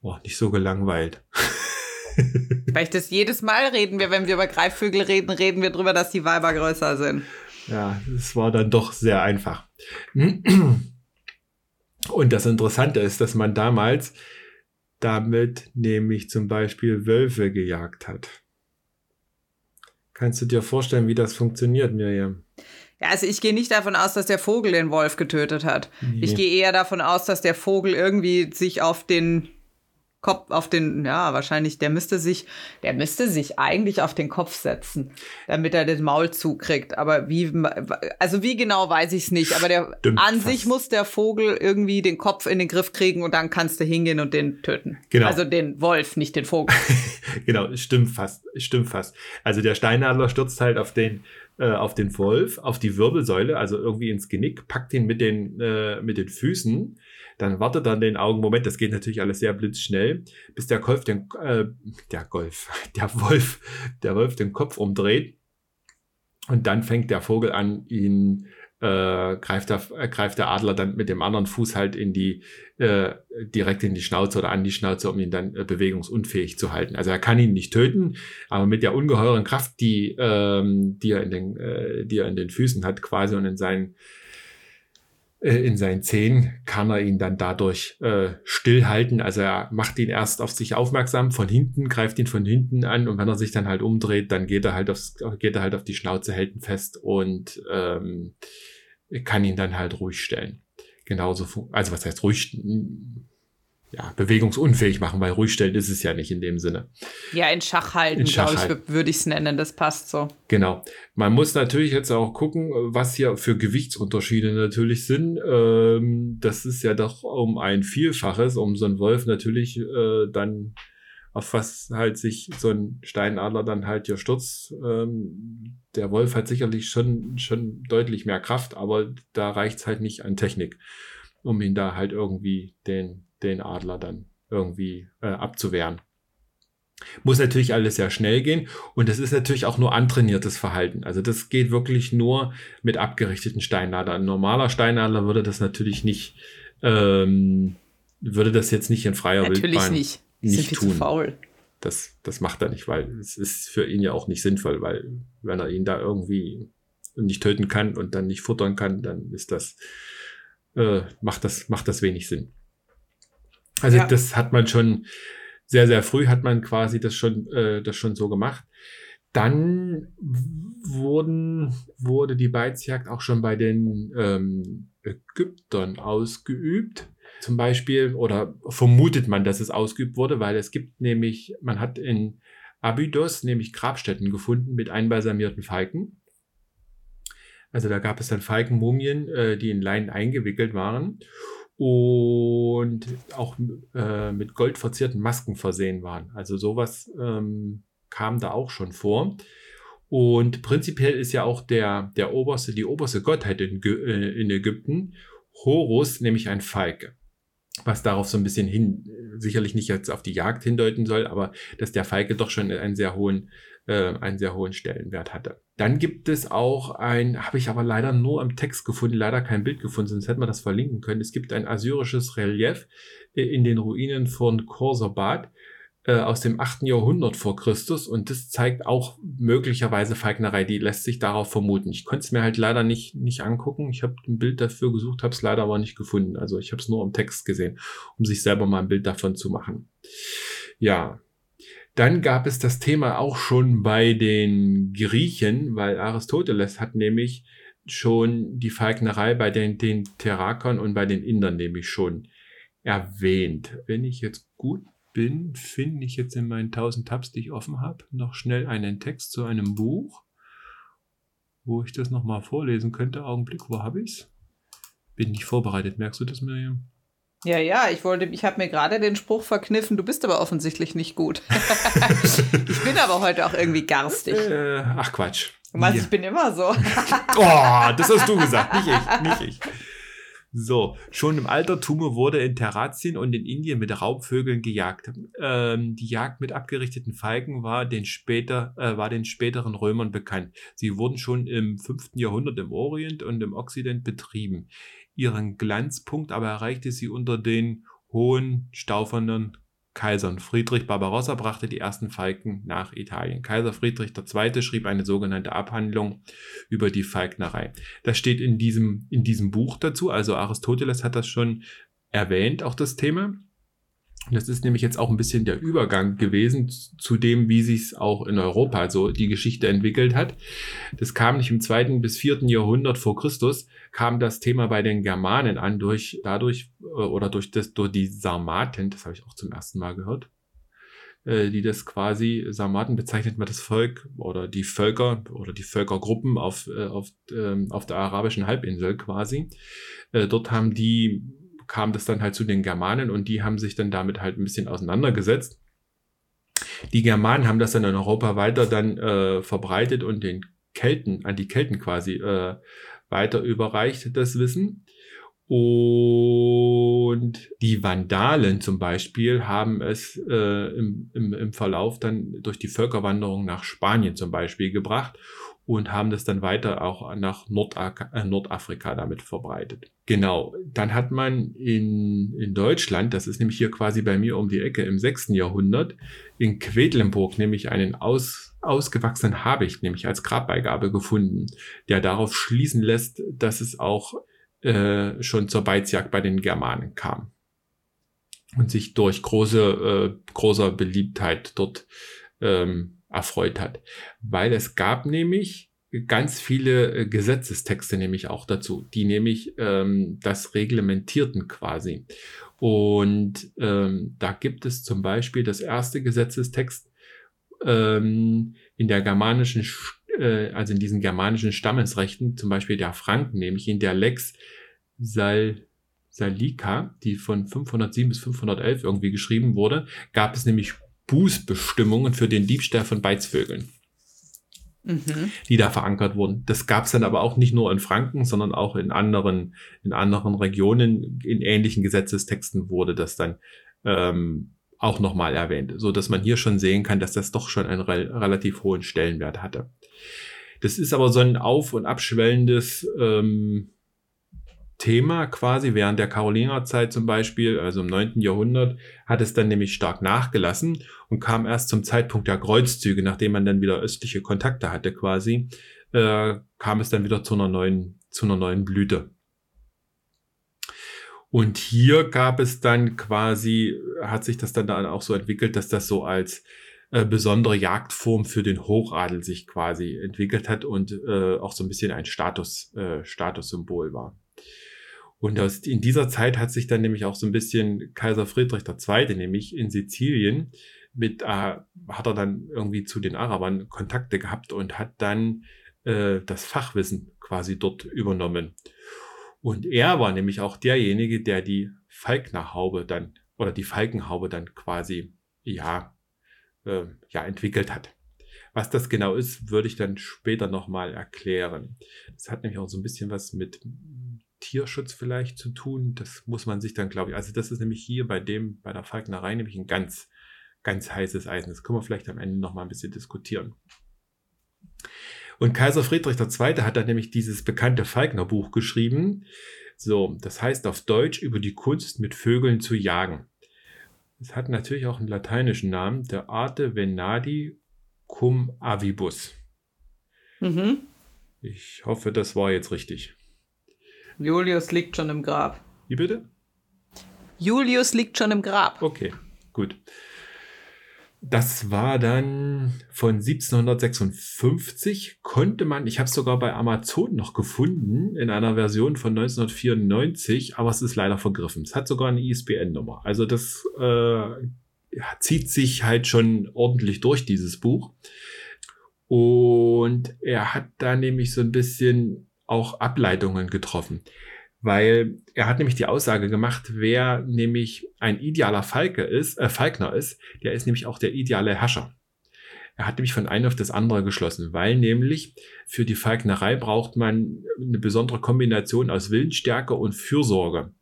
Speaker 2: Boah, nicht so gelangweilt.
Speaker 1: Weil ich das jedes Mal reden wir, wenn wir über Greifvögel reden, reden wir drüber, dass die Weiber größer sind.
Speaker 2: Ja, es war dann doch sehr einfach. Und das Interessante ist, dass man damals damit nämlich zum Beispiel Wölfe gejagt hat. Kannst du dir vorstellen, wie das funktioniert, Miriam?
Speaker 1: Ja, also ich gehe nicht davon aus, dass der Vogel den Wolf getötet hat. Nee. Ich gehe eher davon aus, dass der Vogel irgendwie sich auf den Kopf auf den, ja, wahrscheinlich, der müsste sich, der müsste sich eigentlich auf den Kopf setzen, damit er den Maul zukriegt. Aber wie, also wie genau weiß ich es nicht. Aber der, Stimmt, an fast. sich muss der Vogel irgendwie den Kopf in den Griff kriegen und dann kannst du hingehen und den töten. Genau. Also den Wolf, nicht den Vogel.
Speaker 2: genau, stimmt fast, stimmt fast. Also der Steinadler stürzt halt auf den, äh, auf den Wolf, auf die Wirbelsäule, also irgendwie ins Genick, packt ihn mit den, äh, mit den Füßen dann wartet dann den Augenmoment, das geht natürlich alles sehr blitzschnell, bis der Golf den, äh, der Golf, der Wolf, der Wolf den Kopf umdreht. Und dann fängt der Vogel an, ihn äh, greift, der, äh, greift der Adler dann mit dem anderen Fuß halt in die, äh, direkt in die Schnauze oder an die Schnauze, um ihn dann äh, bewegungsunfähig zu halten. Also er kann ihn nicht töten, aber mit der ungeheuren Kraft, die, ähm, die, er, in den, äh, die er in den Füßen hat, quasi und in seinen in seinen Zehen kann er ihn dann dadurch äh, stillhalten. Also er macht ihn erst auf sich aufmerksam von hinten, greift ihn von hinten an und wenn er sich dann halt umdreht, dann geht er halt aufs, geht er halt auf die Schnauze, hält ihn fest und ähm, kann ihn dann halt ruhig stellen. Genauso, also was heißt ruhig? Ja, bewegungsunfähig machen, weil ruhig stellen ist es ja nicht in dem Sinne.
Speaker 1: Ja, in Schach halten, in Schach glaube ich, würde ich es nennen, das passt so.
Speaker 2: Genau. Man muss natürlich jetzt auch gucken, was hier für Gewichtsunterschiede natürlich sind. Ähm, das ist ja doch um ein Vielfaches, um so ein Wolf natürlich äh, dann auf was halt sich so ein Steinadler dann halt hier stürzt. Ähm, der Wolf hat sicherlich schon, schon deutlich mehr Kraft, aber da reicht es halt nicht an Technik, um ihn da halt irgendwie den den Adler dann irgendwie äh, abzuwehren. Muss natürlich alles sehr schnell gehen und das ist natürlich auch nur antrainiertes Verhalten. Also das geht wirklich nur mit abgerichteten Steinadlern. Ein normaler Steinadler würde das natürlich nicht, ähm, würde das jetzt nicht in freier
Speaker 1: natürlich Wildbahn nicht,
Speaker 2: nicht tun. Zu faul. Das, das macht er nicht, weil es ist für ihn ja auch nicht sinnvoll, weil wenn er ihn da irgendwie nicht töten kann und dann nicht futtern kann, dann ist das, äh, macht das, macht das wenig Sinn. Also ja. das hat man schon sehr, sehr früh hat man quasi das schon, äh, das schon so gemacht. Dann wurden, wurde die Beizjagd auch schon bei den ähm, Ägyptern ausgeübt. Zum Beispiel, oder vermutet man, dass es ausgeübt wurde, weil es gibt nämlich, man hat in Abydos nämlich Grabstätten gefunden mit einbalsamierten Falken. Also da gab es dann Falkenmumien, äh, die in Leinen eingewickelt waren und auch äh, mit gold verzierten Masken versehen waren. Also sowas ähm, kam da auch schon vor. Und prinzipiell ist ja auch der, der oberste, die oberste Gottheit in, äh, in Ägypten, Horus, nämlich ein Falke. Was darauf so ein bisschen hin, sicherlich nicht jetzt auf die Jagd hindeuten soll, aber dass der Falke doch schon einen sehr hohen, äh, einen sehr hohen Stellenwert hatte. Dann gibt es auch ein, habe ich aber leider nur im Text gefunden, leider kein Bild gefunden, sonst hätten wir das verlinken können. Es gibt ein assyrisches Relief äh, in den Ruinen von Khorsabad äh, aus dem 8. Jahrhundert vor Christus und das zeigt auch möglicherweise Falknerei, die lässt sich darauf vermuten. Ich konnte es mir halt leider nicht, nicht angucken. Ich habe ein Bild dafür gesucht, habe es leider aber nicht gefunden. Also ich habe es nur im Text gesehen, um sich selber mal ein Bild davon zu machen. Ja, dann gab es das Thema auch schon bei den Griechen, weil Aristoteles hat nämlich schon die Falknerei bei den, den Terrakern und bei den Indern nämlich schon erwähnt. Wenn ich jetzt gut bin, finde ich jetzt in meinen 1000 Tabs, die ich offen habe, noch schnell einen Text zu einem Buch, wo ich das nochmal vorlesen könnte. Augenblick, wo habe ich es? Bin nicht vorbereitet, merkst du das, Miriam?
Speaker 1: Ja, ja, ich wollte, ich habe mir gerade den Spruch verkniffen, du bist aber offensichtlich nicht gut. ich bin aber heute auch irgendwie garstig.
Speaker 2: Äh, ach Quatsch.
Speaker 1: Du meinst, ja. ich bin immer so.
Speaker 2: oh, das hast du gesagt, nicht ich, nicht ich. So, schon im Altertum wurde in Terratien und in Indien mit Raubvögeln gejagt. Ähm, die Jagd mit abgerichteten Falken war den, später, äh, war den späteren Römern bekannt. Sie wurden schon im 5. Jahrhundert im Orient und im Okzident betrieben. Ihren Glanzpunkt aber erreichte sie unter den hohen, staufernden Kaisern. Friedrich Barbarossa brachte die ersten Falken nach Italien. Kaiser Friedrich II. schrieb eine sogenannte Abhandlung über die Falknerei. Das steht in diesem, in diesem Buch dazu. Also Aristoteles hat das schon erwähnt, auch das Thema. Das ist nämlich jetzt auch ein bisschen der Übergang gewesen zu dem, wie sich es auch in Europa so die Geschichte entwickelt hat. Das kam nicht im zweiten bis vierten Jahrhundert vor Christus, kam das Thema bei den Germanen an durch dadurch äh, oder durch das durch die Sarmaten. Das habe ich auch zum ersten Mal gehört äh, die das quasi, Sarmaten bezeichnet man das Volk oder die Völker oder die Völkergruppen auf, äh, auf, ähm, auf der arabischen Halbinsel quasi. dort haben die kam das dann halt zu den Germanen und die haben sich dann damit halt ein bisschen auseinandergesetzt. Die Germanen haben das dann in Europa weiter dann äh, verbreitet und den Kelten, an die Kelten quasi äh, weiter überreicht, das Wissen. Und die Vandalen zum Beispiel haben es äh, im, im, im Verlauf dann durch die Völkerwanderung nach Spanien zum Beispiel gebracht und haben das dann weiter auch nach Nordafrika, äh, Nordafrika damit verbreitet. Genau, dann hat man in, in Deutschland, das ist nämlich hier quasi bei mir um die Ecke im 6. Jahrhundert, in Quedlinburg nämlich einen aus, ausgewachsenen Habicht, nämlich als Grabbeigabe gefunden, der darauf schließen lässt, dass es auch äh, schon zur Beizjagd bei den Germanen kam und sich durch große, äh, großer Beliebtheit dort ähm, erfreut hat. Weil es gab nämlich ganz viele äh, Gesetzestexte nämlich auch dazu, die nämlich ähm, das reglementierten quasi. Und ähm, da gibt es zum Beispiel das erste Gesetzestext ähm, in der germanischen, äh, also in diesen germanischen Stammesrechten, zum Beispiel der Franken, nämlich in der Lex Sal Salika, die von 507 bis 511 irgendwie geschrieben wurde, gab es nämlich Bußbestimmungen für den Diebstahl von Beizvögeln, mhm. die da verankert wurden. Das gab es dann aber auch nicht nur in Franken, sondern auch in anderen, in anderen Regionen, in ähnlichen Gesetzestexten wurde das dann ähm, auch nochmal erwähnt, so dass man hier schon sehen kann, dass das doch schon einen re relativ hohen Stellenwert hatte. Das ist aber so ein auf- und abschwellendes ähm, Thema quasi während der Karolingerzeit zum Beispiel, also im 9. Jahrhundert, hat es dann nämlich stark nachgelassen und kam erst zum Zeitpunkt der Kreuzzüge, nachdem man dann wieder östliche Kontakte hatte quasi, äh, kam es dann wieder zu einer neuen, zu einer neuen Blüte. Und hier gab es dann quasi, hat sich das dann, auch so entwickelt, dass das so als äh, besondere Jagdform für den Hochadel sich quasi entwickelt hat und äh, auch so ein bisschen ein Status, äh, Statussymbol war. Und aus, in dieser Zeit hat sich dann nämlich auch so ein bisschen Kaiser Friedrich II., nämlich in Sizilien, mit, äh, hat er dann irgendwie zu den Arabern Kontakte gehabt und hat dann äh, das Fachwissen quasi dort übernommen. Und er war nämlich auch derjenige, der die Falknerhaube dann oder die Falkenhaube dann quasi ja, äh, ja entwickelt hat. Was das genau ist, würde ich dann später nochmal erklären. Das hat nämlich auch so ein bisschen was mit Tierschutz vielleicht zu tun. Das muss man sich dann, glaube ich, also das ist nämlich hier bei dem, bei der Falknerei nämlich ein ganz, ganz heißes Eisen. Das können wir vielleicht am Ende noch mal ein bisschen diskutieren. Und Kaiser Friedrich II. hat dann nämlich dieses bekannte Falknerbuch geschrieben. So, das heißt auf Deutsch über die Kunst mit Vögeln zu jagen. Es hat natürlich auch einen lateinischen Namen, der Arte Venadi cum avibus. Mhm. Ich hoffe, das war jetzt richtig.
Speaker 1: Julius liegt schon im Grab.
Speaker 2: Wie bitte?
Speaker 1: Julius liegt schon im Grab.
Speaker 2: Okay, gut. Das war dann von 1756, konnte man, ich habe es sogar bei Amazon noch gefunden, in einer Version von 1994, aber es ist leider vergriffen. Es hat sogar eine ISBN-Nummer. Also das äh, zieht sich halt schon ordentlich durch, dieses Buch. Und er hat da nämlich so ein bisschen auch Ableitungen getroffen. Weil er hat nämlich die Aussage gemacht, wer nämlich ein idealer Falke ist, äh, Falkner ist, der ist nämlich auch der ideale Herrscher. Er hat nämlich von einem auf das andere geschlossen, weil nämlich für die Falknerei braucht man eine besondere Kombination aus Willensstärke und Fürsorge.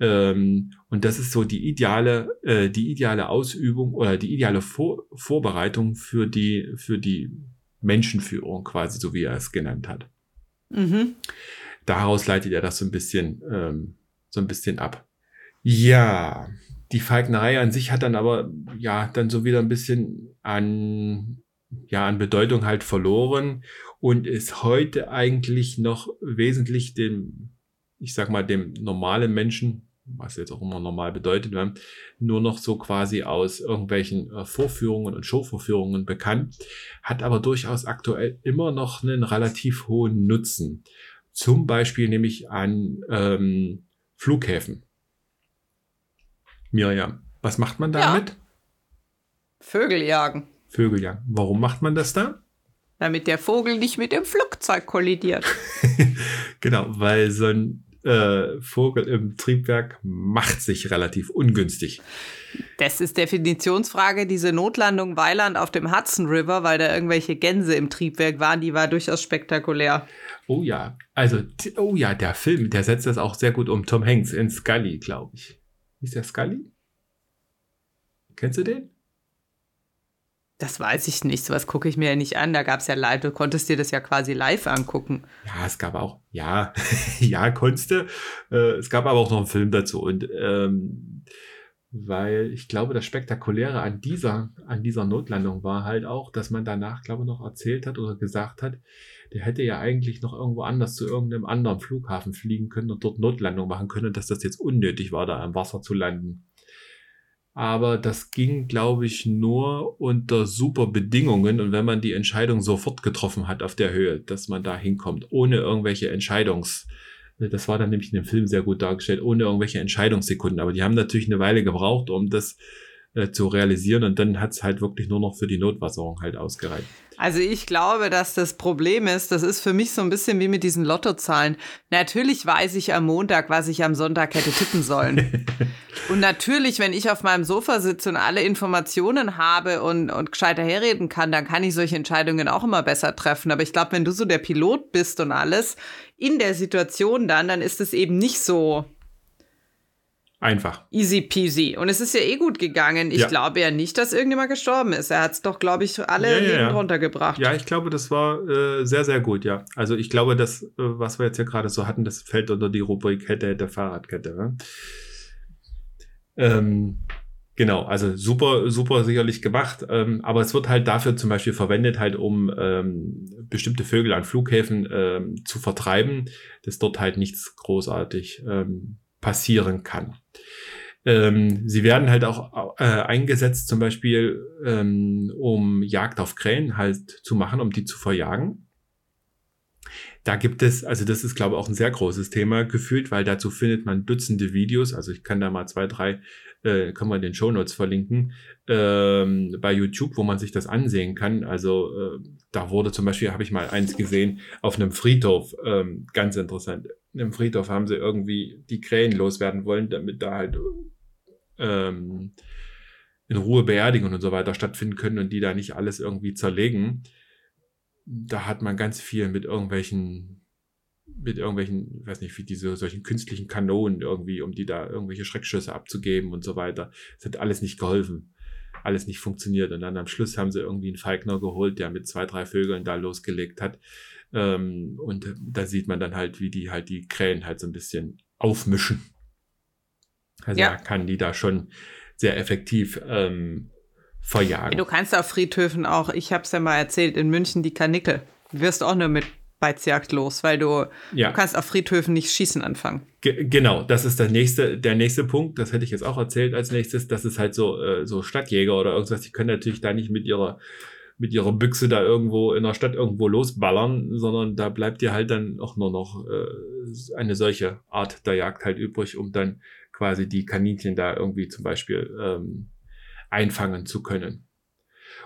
Speaker 2: Ähm, und das ist so die ideale, äh, die ideale Ausübung oder die ideale Vor Vorbereitung für die, für die Menschenführung quasi, so wie er es genannt hat. Mhm. Daraus leitet er das so ein bisschen, ähm, so ein bisschen ab. Ja, die Falknerei an sich hat dann aber ja dann so wieder ein bisschen an ja an Bedeutung halt verloren und ist heute eigentlich noch wesentlich dem ich sag mal dem normalen Menschen was jetzt auch immer normal bedeutet, ne, nur noch so quasi aus irgendwelchen äh, Vorführungen und Showvorführungen bekannt, hat aber durchaus aktuell immer noch einen relativ hohen Nutzen. Zum Beispiel nämlich an ähm, Flughäfen. Miriam, was macht man damit? Ja.
Speaker 1: Vögel jagen.
Speaker 2: Vögel jagen. Warum macht man das da?
Speaker 1: Damit der Vogel nicht mit dem Flugzeug kollidiert.
Speaker 2: genau, weil so ein äh, Vogel im Triebwerk macht sich relativ ungünstig.
Speaker 1: Das ist Definitionsfrage. Diese Notlandung Weiland auf dem Hudson River, weil da irgendwelche Gänse im Triebwerk waren, die war durchaus spektakulär.
Speaker 2: Oh ja, also, oh ja, der Film, der setzt das auch sehr gut um. Tom Hanks in Scully, glaube ich. Ist der Scully? Kennst du den?
Speaker 1: Das weiß ich nicht. Sowas gucke ich mir ja nicht an. Da gab es ja live, du konntest dir das ja quasi live angucken.
Speaker 2: Ja, es gab auch, ja, ja, konntest. Äh, es gab aber auch noch einen Film dazu. Und ähm, weil ich glaube, das Spektakuläre an dieser, an dieser Notlandung war halt auch, dass man danach, glaube ich, noch erzählt hat oder gesagt hat, der hätte ja eigentlich noch irgendwo anders zu irgendeinem anderen Flughafen fliegen können und dort Notlandung machen können, dass das jetzt unnötig war, da am Wasser zu landen aber das ging, glaube ich, nur unter super Bedingungen und wenn man die Entscheidung sofort getroffen hat auf der Höhe, dass man da hinkommt, ohne irgendwelche Entscheidungs, das war dann nämlich in dem Film sehr gut dargestellt, ohne irgendwelche Entscheidungssekunden. Aber die haben natürlich eine Weile gebraucht, um das äh, zu realisieren und dann hat es halt wirklich nur noch für die Notwasserung halt ausgereicht.
Speaker 1: Also ich glaube, dass das Problem ist, das ist für mich so ein bisschen wie mit diesen Lottozahlen. Natürlich weiß ich am Montag, was ich am Sonntag hätte tippen sollen. und natürlich, wenn ich auf meinem Sofa sitze und alle Informationen habe und, und gescheiter herreden kann, dann kann ich solche Entscheidungen auch immer besser treffen. Aber ich glaube, wenn du so der Pilot bist und alles in der Situation dann, dann ist es eben nicht so
Speaker 2: Einfach.
Speaker 1: Easy peasy. Und es ist ja eh gut gegangen. Ich ja. glaube ja nicht, dass irgendjemand gestorben ist. Er hat es doch, glaube ich, alle ja, ja, Leben runtergebracht.
Speaker 2: Ja, ich glaube, das war äh, sehr, sehr gut, ja. Also ich glaube, das, äh, was wir jetzt ja gerade so hatten, das fällt unter die Rubrik Kette, hätte, Fahrradkette. Ne? Ähm, genau, also super, super sicherlich gemacht. Ähm, aber es wird halt dafür zum Beispiel verwendet, halt um ähm, bestimmte Vögel an Flughäfen ähm, zu vertreiben, dass dort halt nichts großartig ähm, passieren kann. Ähm, sie werden halt auch äh, eingesetzt, zum Beispiel, ähm, um Jagd auf Krähen halt zu machen, um die zu verjagen. Da gibt es, also das ist, glaube ich, auch ein sehr großes Thema gefühlt, weil dazu findet man Dutzende Videos. Also ich kann da mal zwei, drei, äh, kann man den Show Notes verlinken, ähm, bei YouTube, wo man sich das ansehen kann. Also äh, da wurde zum Beispiel, habe ich mal eins gesehen, auf einem Friedhof, ähm, ganz interessant. Im Friedhof haben sie irgendwie die Krähen loswerden wollen, damit da halt ähm, in Ruhe Beerdigungen und so weiter stattfinden können und die da nicht alles irgendwie zerlegen. Da hat man ganz viel mit irgendwelchen mit irgendwelchen, ich weiß nicht, wie diese solchen künstlichen Kanonen irgendwie, um die da irgendwelche Schreckschüsse abzugeben und so weiter. Es hat alles nicht geholfen, alles nicht funktioniert. Und dann am Schluss haben sie irgendwie einen Falkner geholt, der mit zwei, drei Vögeln da losgelegt hat. Ähm, und da sieht man dann halt, wie die halt die Krähen halt so ein bisschen aufmischen. Also ja. kann die da schon sehr effektiv ähm, verjagen.
Speaker 1: Du kannst auf Friedhöfen auch, ich habe es ja mal erzählt, in München die Kanickel. Du wirst auch nur mit Beizjagd los, weil du, ja. du kannst auf Friedhöfen nicht schießen anfangen.
Speaker 2: Ge genau, das ist der nächste, der nächste Punkt. Das hätte ich jetzt auch erzählt als nächstes. Das ist halt so, äh, so Stadtjäger oder irgendwas. Die können natürlich da nicht mit ihrer mit ihrer Büchse da irgendwo in der Stadt irgendwo losballern, sondern da bleibt dir halt dann auch nur noch äh, eine solche Art der Jagd halt übrig, um dann quasi die Kaninchen da irgendwie zum Beispiel ähm, einfangen zu können.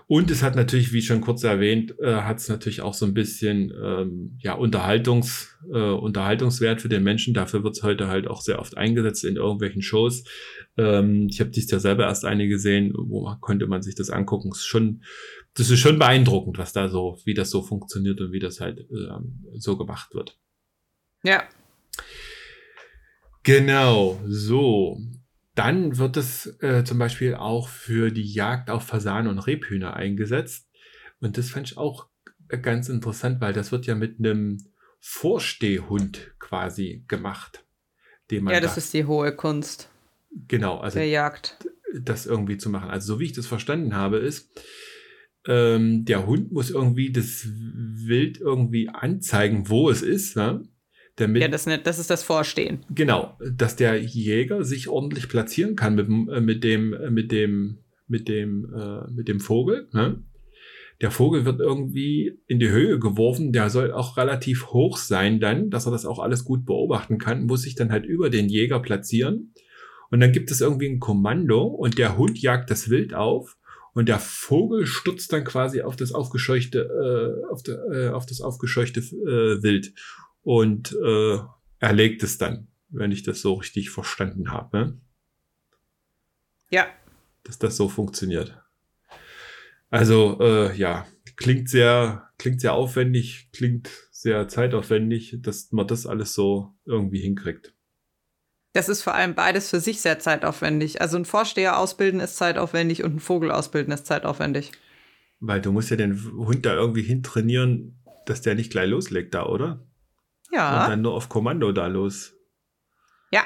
Speaker 2: Und es hat natürlich, wie schon kurz erwähnt, äh, hat es natürlich auch so ein bisschen ähm, ja Unterhaltungs, äh, Unterhaltungswert für den Menschen. Dafür wird es heute halt auch sehr oft eingesetzt in irgendwelchen Shows. Ähm, ich habe dies ja selber erst eine gesehen, wo konnte man sich das angucken. Es ist schon, das ist schon beeindruckend, was da so, wie das so funktioniert und wie das halt äh, so gemacht wird.
Speaker 1: Ja.
Speaker 2: Genau, so. Dann wird es äh, zum Beispiel auch für die Jagd auf Fasanen und Rebhühner eingesetzt. Und das fand ich auch ganz interessant, weil das wird ja mit einem Vorstehhund quasi gemacht.
Speaker 1: Den man ja, das da, ist die hohe Kunst.
Speaker 2: Genau, also
Speaker 1: der Jagd.
Speaker 2: Das irgendwie zu machen. Also so wie ich das verstanden habe, ist, ähm, der Hund muss irgendwie das Wild irgendwie anzeigen, wo es ist. Ne? Damit,
Speaker 1: ja, das, nicht, das ist das Vorstehen.
Speaker 2: Genau, dass der Jäger sich ordentlich platzieren kann mit, äh, mit dem, äh, mit dem, mit dem, äh, mit dem Vogel. Ne? Der Vogel wird irgendwie in die Höhe geworfen, der soll auch relativ hoch sein dann, dass er das auch alles gut beobachten kann, muss sich dann halt über den Jäger platzieren. Und dann gibt es irgendwie ein Kommando und der Hund jagt das Wild auf und der Vogel stürzt dann quasi auf das aufgescheuchte, äh, auf, de, äh, auf das aufgescheuchte äh, Wild und äh, erlegt es dann, wenn ich das so richtig verstanden habe. Ne?
Speaker 1: Ja.
Speaker 2: Dass das so funktioniert. Also äh, ja, klingt sehr, klingt sehr aufwendig, klingt sehr zeitaufwendig, dass man das alles so irgendwie hinkriegt.
Speaker 1: Das ist vor allem beides für sich sehr zeitaufwendig. Also ein Vorsteher ausbilden ist zeitaufwendig und ein Vogel ausbilden ist zeitaufwendig.
Speaker 2: Weil du musst ja den Hund da irgendwie hintrainieren, dass der nicht gleich loslegt da, oder?
Speaker 1: Ja.
Speaker 2: Und dann nur auf Kommando da los.
Speaker 1: Ja.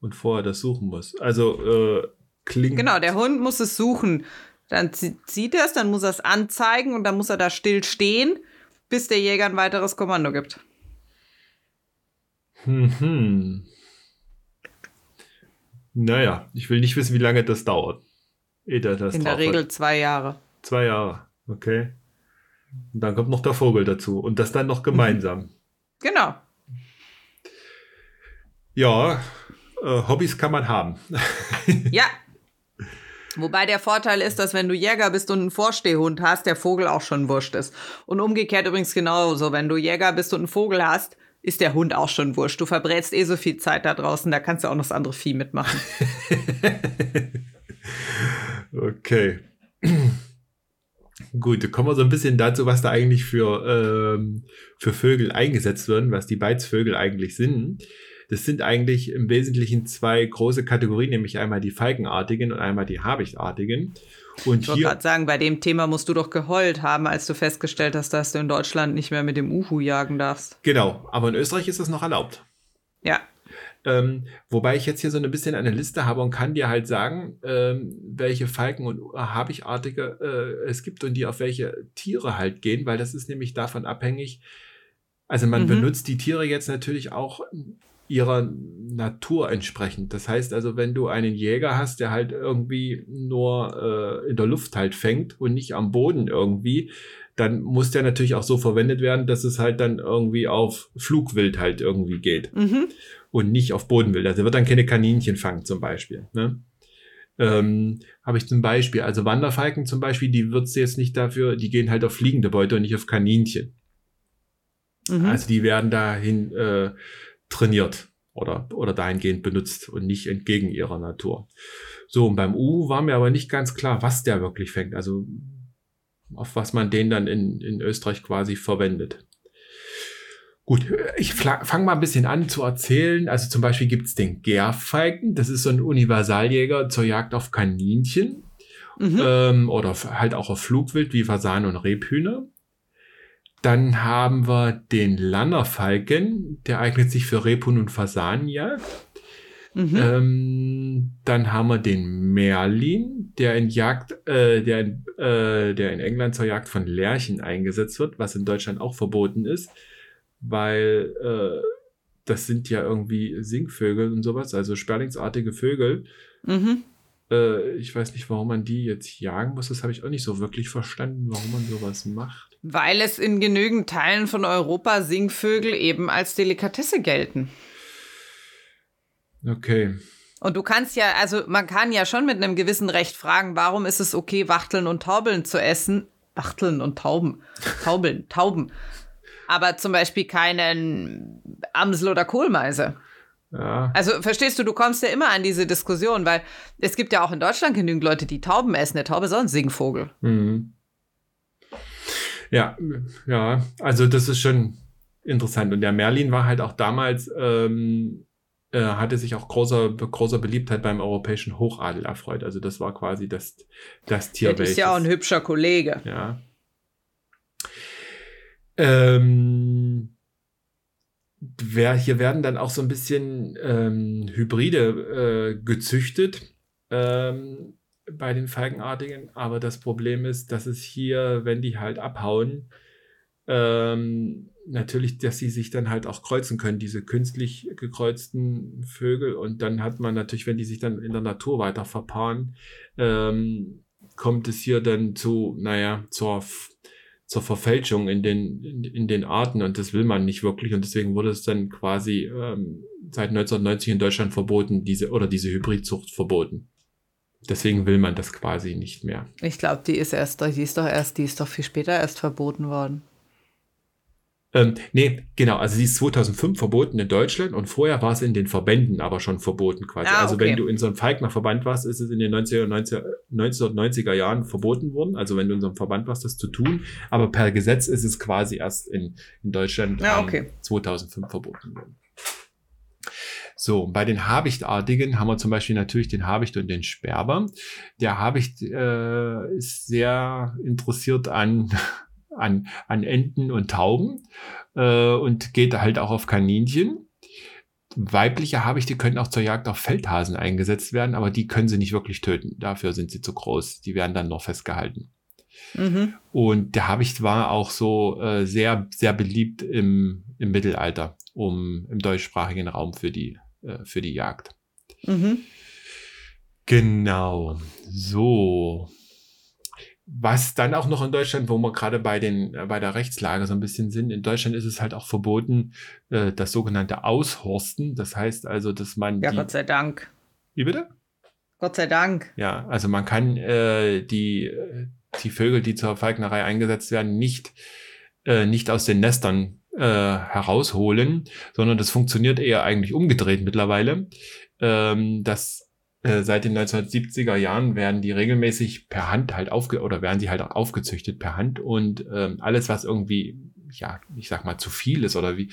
Speaker 2: Und vorher das suchen muss. Also äh, klingt.
Speaker 1: Genau, der Hund muss es suchen. Dann sieht er es, dann muss er es anzeigen und dann muss er da still stehen, bis der Jäger ein weiteres Kommando gibt.
Speaker 2: Hm. Naja, ich will nicht wissen, wie lange das dauert.
Speaker 1: Das In der Regel hat. zwei Jahre.
Speaker 2: Zwei Jahre, okay. Und dann kommt noch der Vogel dazu und das dann noch gemeinsam.
Speaker 1: Genau.
Speaker 2: Ja, äh, Hobbys kann man haben.
Speaker 1: ja, Wobei der Vorteil ist, dass wenn du Jäger bist und einen Vorstehhund hast, der Vogel auch schon wurscht ist. Und umgekehrt übrigens genauso. Wenn du Jäger bist und einen Vogel hast, ist der Hund auch schon wurscht. Du verbrätst eh so viel Zeit da draußen, da kannst du auch noch das andere Vieh mitmachen.
Speaker 2: okay. Gut, kommen wir so ein bisschen dazu, was da eigentlich für, ähm, für Vögel eingesetzt werden, was die Beizvögel eigentlich sind. Das sind eigentlich im Wesentlichen zwei große Kategorien, nämlich einmal die Falkenartigen und einmal die Habichtartigen. Und
Speaker 1: ich wollte gerade sagen, bei dem Thema musst du doch geheult haben, als du festgestellt hast, dass du in Deutschland nicht mehr mit dem Uhu jagen darfst.
Speaker 2: Genau, aber in Österreich ist das noch erlaubt.
Speaker 1: Ja.
Speaker 2: Ähm, wobei ich jetzt hier so ein bisschen eine Liste habe und kann dir halt sagen, ähm, welche Falken und Habichartige äh, es gibt und die auf welche Tiere halt gehen, weil das ist nämlich davon abhängig. Also man mhm. benutzt die Tiere jetzt natürlich auch ihrer Natur entsprechend. Das heißt also, wenn du einen Jäger hast, der halt irgendwie nur äh, in der Luft halt fängt und nicht am Boden irgendwie, dann muss der natürlich auch so verwendet werden, dass es halt dann irgendwie auf Flugwild halt irgendwie geht mhm. und nicht auf Bodenwild. Also wird dann keine Kaninchen fangen zum Beispiel. Ne? Ähm, Habe ich zum Beispiel, also Wanderfalken zum Beispiel, die wird's jetzt nicht dafür, die gehen halt auf fliegende Beute und nicht auf Kaninchen. Mhm. Also die werden dahin äh, trainiert oder, oder dahingehend benutzt und nicht entgegen ihrer Natur. So, und beim U war mir aber nicht ganz klar, was der wirklich fängt. Also auf was man den dann in, in Österreich quasi verwendet. Gut, ich fange mal ein bisschen an zu erzählen. Also zum Beispiel gibt es den Gärfalken. Das ist so ein Universaljäger zur Jagd auf Kaninchen. Mhm. Ähm, oder halt auch auf Flugwild wie Fasan und Rebhühner. Dann haben wir den Lannerfalken, der eignet sich für Rebhuhn und Fasanenjagd. Mhm. Ähm, dann haben wir den Merlin, der in Jagd, äh, der, in, äh, der in England zur Jagd von Lerchen eingesetzt wird, was in Deutschland auch verboten ist, weil äh, das sind ja irgendwie Singvögel und sowas, also sperlingsartige Vögel. Mhm. Äh, ich weiß nicht, warum man die jetzt jagen muss. Das habe ich auch nicht so wirklich verstanden, warum man sowas macht.
Speaker 1: Weil es in genügend Teilen von Europa Singvögel eben als Delikatesse gelten.
Speaker 2: Okay.
Speaker 1: Und du kannst ja, also man kann ja schon mit einem gewissen Recht fragen, warum ist es okay, Wachteln und Taubeln zu essen? Wachteln und Tauben. Taubeln, Tauben. Aber zum Beispiel keinen Amsel oder Kohlmeise. Ja. Also verstehst du, du kommst ja immer an diese Diskussion, weil es gibt ja auch in Deutschland genügend Leute, die Tauben essen. Der Taube ist auch ein Singvogel. Mhm.
Speaker 2: Ja, ja, also das ist schon interessant. Und der Merlin war halt auch damals, ähm, äh, hatte sich auch großer, großer Beliebtheit beim europäischen Hochadel erfreut. Also das war quasi das, das Tier.
Speaker 1: Das ist ja auch ein hübscher Kollege.
Speaker 2: Ja. Ähm, hier werden dann auch so ein bisschen ähm, Hybride äh, gezüchtet ähm, bei den Falkenartigen. Aber das Problem ist, dass es hier, wenn die halt abhauen, ähm, natürlich, dass sie sich dann halt auch kreuzen können, diese künstlich gekreuzten Vögel. Und dann hat man natürlich, wenn die sich dann in der Natur weiter verpaaren, ähm, kommt es hier dann zu, naja, zur, zur Verfälschung in den, in, in, den Arten. Und das will man nicht wirklich. Und deswegen wurde es dann quasi ähm, seit 1990 in Deutschland verboten, diese oder diese Hybridzucht verboten. Deswegen will man das quasi nicht mehr.
Speaker 1: Ich glaube, die ist erst, die ist doch erst, die ist doch viel später erst verboten worden.
Speaker 2: Ähm, nee, genau, also sie ist 2005 verboten in Deutschland und vorher war es in den Verbänden aber schon verboten quasi. Ah, also wenn du in so einem Falkner-Verband warst, ist es in den 1990er, 1990er Jahren verboten worden. Also wenn du in so einem Verband warst, das zu tun. Aber per Gesetz ist es quasi erst in, in Deutschland
Speaker 1: ah, okay.
Speaker 2: 2005 verboten worden. So, bei den Habichtartigen haben wir zum Beispiel natürlich den Habicht und den Sperber. Der Habicht äh, ist sehr interessiert an an, an Enten und Tauben äh, und geht halt auch auf Kaninchen. Weibliche Habichte können auch zur Jagd auf Feldhasen eingesetzt werden, aber die können sie nicht wirklich töten. Dafür sind sie zu groß. Die werden dann noch festgehalten. Mhm. Und der Habicht war auch so äh, sehr, sehr beliebt im, im Mittelalter, um im deutschsprachigen Raum für die, äh, für die Jagd. Mhm. Genau. So. Was dann auch noch in Deutschland, wo wir gerade bei den äh, bei der Rechtslage so ein bisschen sind, in Deutschland ist es halt auch verboten, äh, das sogenannte Aushorsten. Das heißt also, dass man
Speaker 1: ja die, Gott sei Dank.
Speaker 2: Wie bitte?
Speaker 1: Gott sei Dank.
Speaker 2: Ja, also man kann äh, die die Vögel, die zur Falknerei eingesetzt werden, nicht äh, nicht aus den Nestern äh, herausholen, sondern das funktioniert eher eigentlich umgedreht mittlerweile. Ähm, dass äh, seit den 1970er Jahren werden die regelmäßig per Hand halt aufge oder werden sie halt auch aufgezüchtet per Hand und ähm, alles, was irgendwie, ja, ich sag mal, zu viel ist oder wie,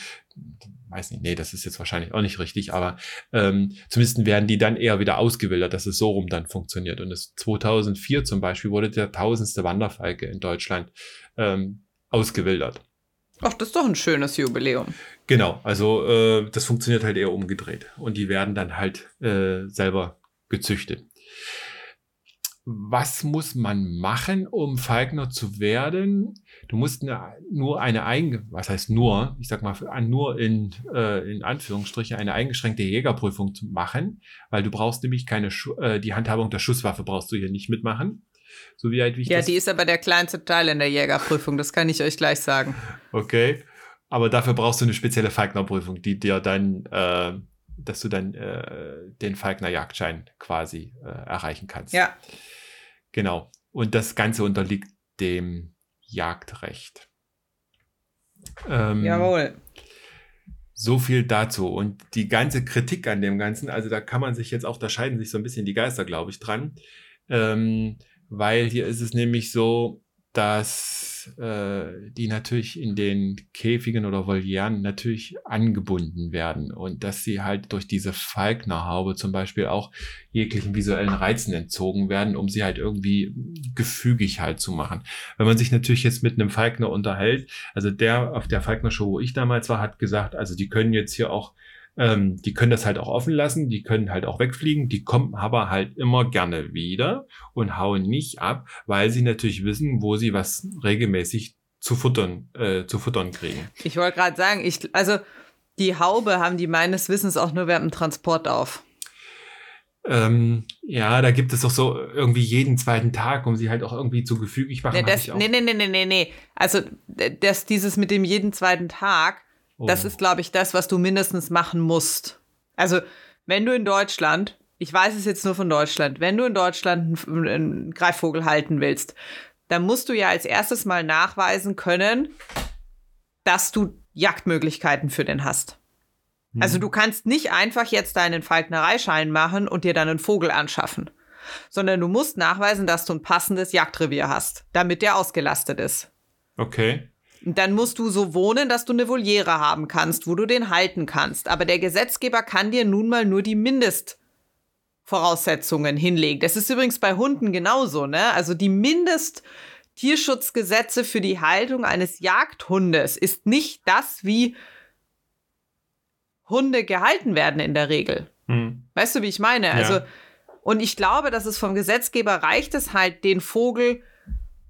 Speaker 2: weiß nicht, nee, das ist jetzt wahrscheinlich auch nicht richtig, aber ähm, zumindest werden die dann eher wieder ausgewildert, dass es so rum dann funktioniert. Und es 2004 zum Beispiel wurde der tausendste Wanderfalke in Deutschland ähm, ausgewildert.
Speaker 1: Ach, das ist doch ein schönes Jubiläum.
Speaker 2: Genau, also äh, das funktioniert halt eher umgedreht. Und die werden dann halt äh, selber gezüchtet. Was muss man machen, um Falkner zu werden? Du musst eine, nur eine einge, was heißt nur, ich sag mal, nur in, äh, in Anführungsstrichen eine eingeschränkte Jägerprüfung machen, weil du brauchst nämlich keine, Schu äh, die Handhabung der Schusswaffe brauchst du hier nicht mitmachen. So wie halt, wie
Speaker 1: ja, die ist aber der kleinste Teil in der Jägerprüfung, das kann ich euch gleich sagen.
Speaker 2: Okay, aber dafür brauchst du eine spezielle Falknerprüfung, die dir dann äh, dass du dann äh, den Falkner Jagdschein quasi äh, erreichen kannst.
Speaker 1: Ja.
Speaker 2: Genau. Und das Ganze unterliegt dem Jagdrecht.
Speaker 1: Ähm, Jawohl.
Speaker 2: So viel dazu. Und die ganze Kritik an dem Ganzen, also da kann man sich jetzt auch, da scheiden sich so ein bisschen die Geister, glaube ich, dran. Ähm, weil hier ist es nämlich so, dass äh, die natürlich in den Käfigen oder Volieren natürlich angebunden werden und dass sie halt durch diese Falknerhaube zum Beispiel auch jeglichen visuellen Reizen entzogen werden, um sie halt irgendwie gefügig halt zu machen. Wenn man sich natürlich jetzt mit einem Falkner unterhält, also der auf der Falkner Show, wo ich damals war, hat gesagt, also die können jetzt hier auch ähm, die können das halt auch offen lassen, die können halt auch wegfliegen, die kommen aber halt immer gerne wieder und hauen nicht ab, weil sie natürlich wissen, wo sie was regelmäßig zu futtern, äh, zu futtern kriegen.
Speaker 1: Ich wollte gerade sagen, ich, also die Haube haben die meines Wissens auch nur während dem Transport auf.
Speaker 2: Ähm, ja, da gibt es doch so irgendwie jeden zweiten Tag, um sie halt auch irgendwie zu gefügig machen.
Speaker 1: Nee, das, nee, nee, nee, nee, nee. Also das, dieses mit dem jeden zweiten Tag, Oh. Das ist, glaube ich, das, was du mindestens machen musst. Also, wenn du in Deutschland, ich weiß es jetzt nur von Deutschland, wenn du in Deutschland einen, einen Greifvogel halten willst, dann musst du ja als erstes mal nachweisen können, dass du Jagdmöglichkeiten für den hast. Hm. Also du kannst nicht einfach jetzt deinen Falknereischein machen und dir dann einen Vogel anschaffen, sondern du musst nachweisen, dass du ein passendes Jagdrevier hast, damit der ausgelastet ist.
Speaker 2: Okay.
Speaker 1: Dann musst du so wohnen, dass du eine Voliere haben kannst, wo du den halten kannst. Aber der Gesetzgeber kann dir nun mal nur die Mindestvoraussetzungen hinlegen. Das ist übrigens bei Hunden genauso, ne? Also die Mindesttierschutzgesetze für die Haltung eines Jagdhundes ist nicht das, wie Hunde gehalten werden in der Regel. Hm. Weißt du, wie ich meine? Ja. Also, und ich glaube, dass es vom Gesetzgeber reicht es halt, den Vogel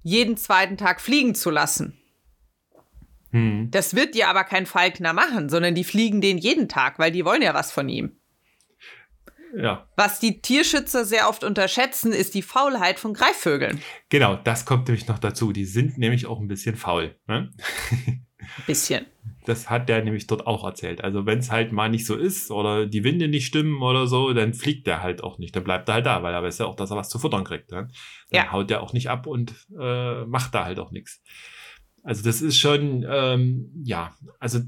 Speaker 1: jeden zweiten Tag fliegen zu lassen. Hm. Das wird dir aber kein Falkner machen, sondern die fliegen den jeden Tag, weil die wollen ja was von ihm.
Speaker 2: Ja.
Speaker 1: Was die Tierschützer sehr oft unterschätzen, ist die Faulheit von Greifvögeln.
Speaker 2: Genau, das kommt nämlich noch dazu. Die sind nämlich auch ein bisschen faul. Ne?
Speaker 1: Bisschen.
Speaker 2: Das hat der nämlich dort auch erzählt. Also wenn es halt mal nicht so ist oder die Winde nicht stimmen oder so, dann fliegt der halt auch nicht. Dann bleibt er halt da, weil er weiß ja auch, dass er was zu futtern kriegt. Ne? Dann ja. haut der auch nicht ab und äh, macht da halt auch nichts. Also das ist schon, ähm, ja, also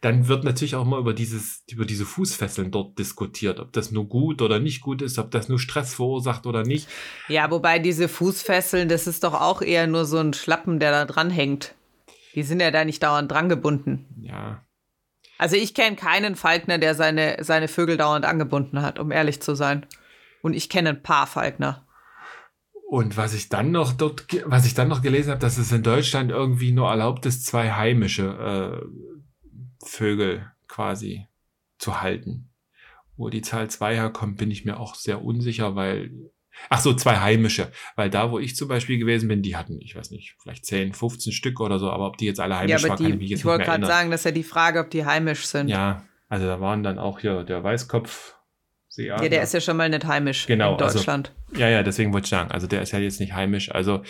Speaker 2: dann wird natürlich auch mal über dieses, über diese Fußfesseln dort diskutiert, ob das nur gut oder nicht gut ist, ob das nur Stress verursacht oder nicht.
Speaker 1: Ja, wobei diese Fußfesseln, das ist doch auch eher nur so ein Schlappen, der da dran hängt. Die sind ja da nicht dauernd dran gebunden.
Speaker 2: Ja.
Speaker 1: Also ich kenne keinen Falkner, der seine, seine Vögel dauernd angebunden hat, um ehrlich zu sein. Und ich kenne ein paar Falkner.
Speaker 2: Und was ich dann noch dort, was ich dann noch gelesen habe, dass es in Deutschland irgendwie nur erlaubt ist, zwei heimische äh, Vögel quasi zu halten. Wo die Zahl zwei herkommt, bin ich mir auch sehr unsicher, weil Ach so, zwei heimische. Weil da, wo ich zum Beispiel gewesen bin, die hatten, ich weiß nicht, vielleicht 10, 15 Stück oder so, aber ob die jetzt alle heimisch ja, waren, kann ich mich jetzt
Speaker 1: ich nicht mehr Ich wollte gerade sagen, das ist ja die Frage, ob die heimisch sind.
Speaker 2: Ja, also da waren dann auch hier der Weißkopf.
Speaker 1: Seeadler. Ja, der ist ja schon mal nicht heimisch genau, in also Deutschland.
Speaker 2: Also, ja, ja, deswegen wollte ich sagen, also der ist ja jetzt nicht heimisch. Also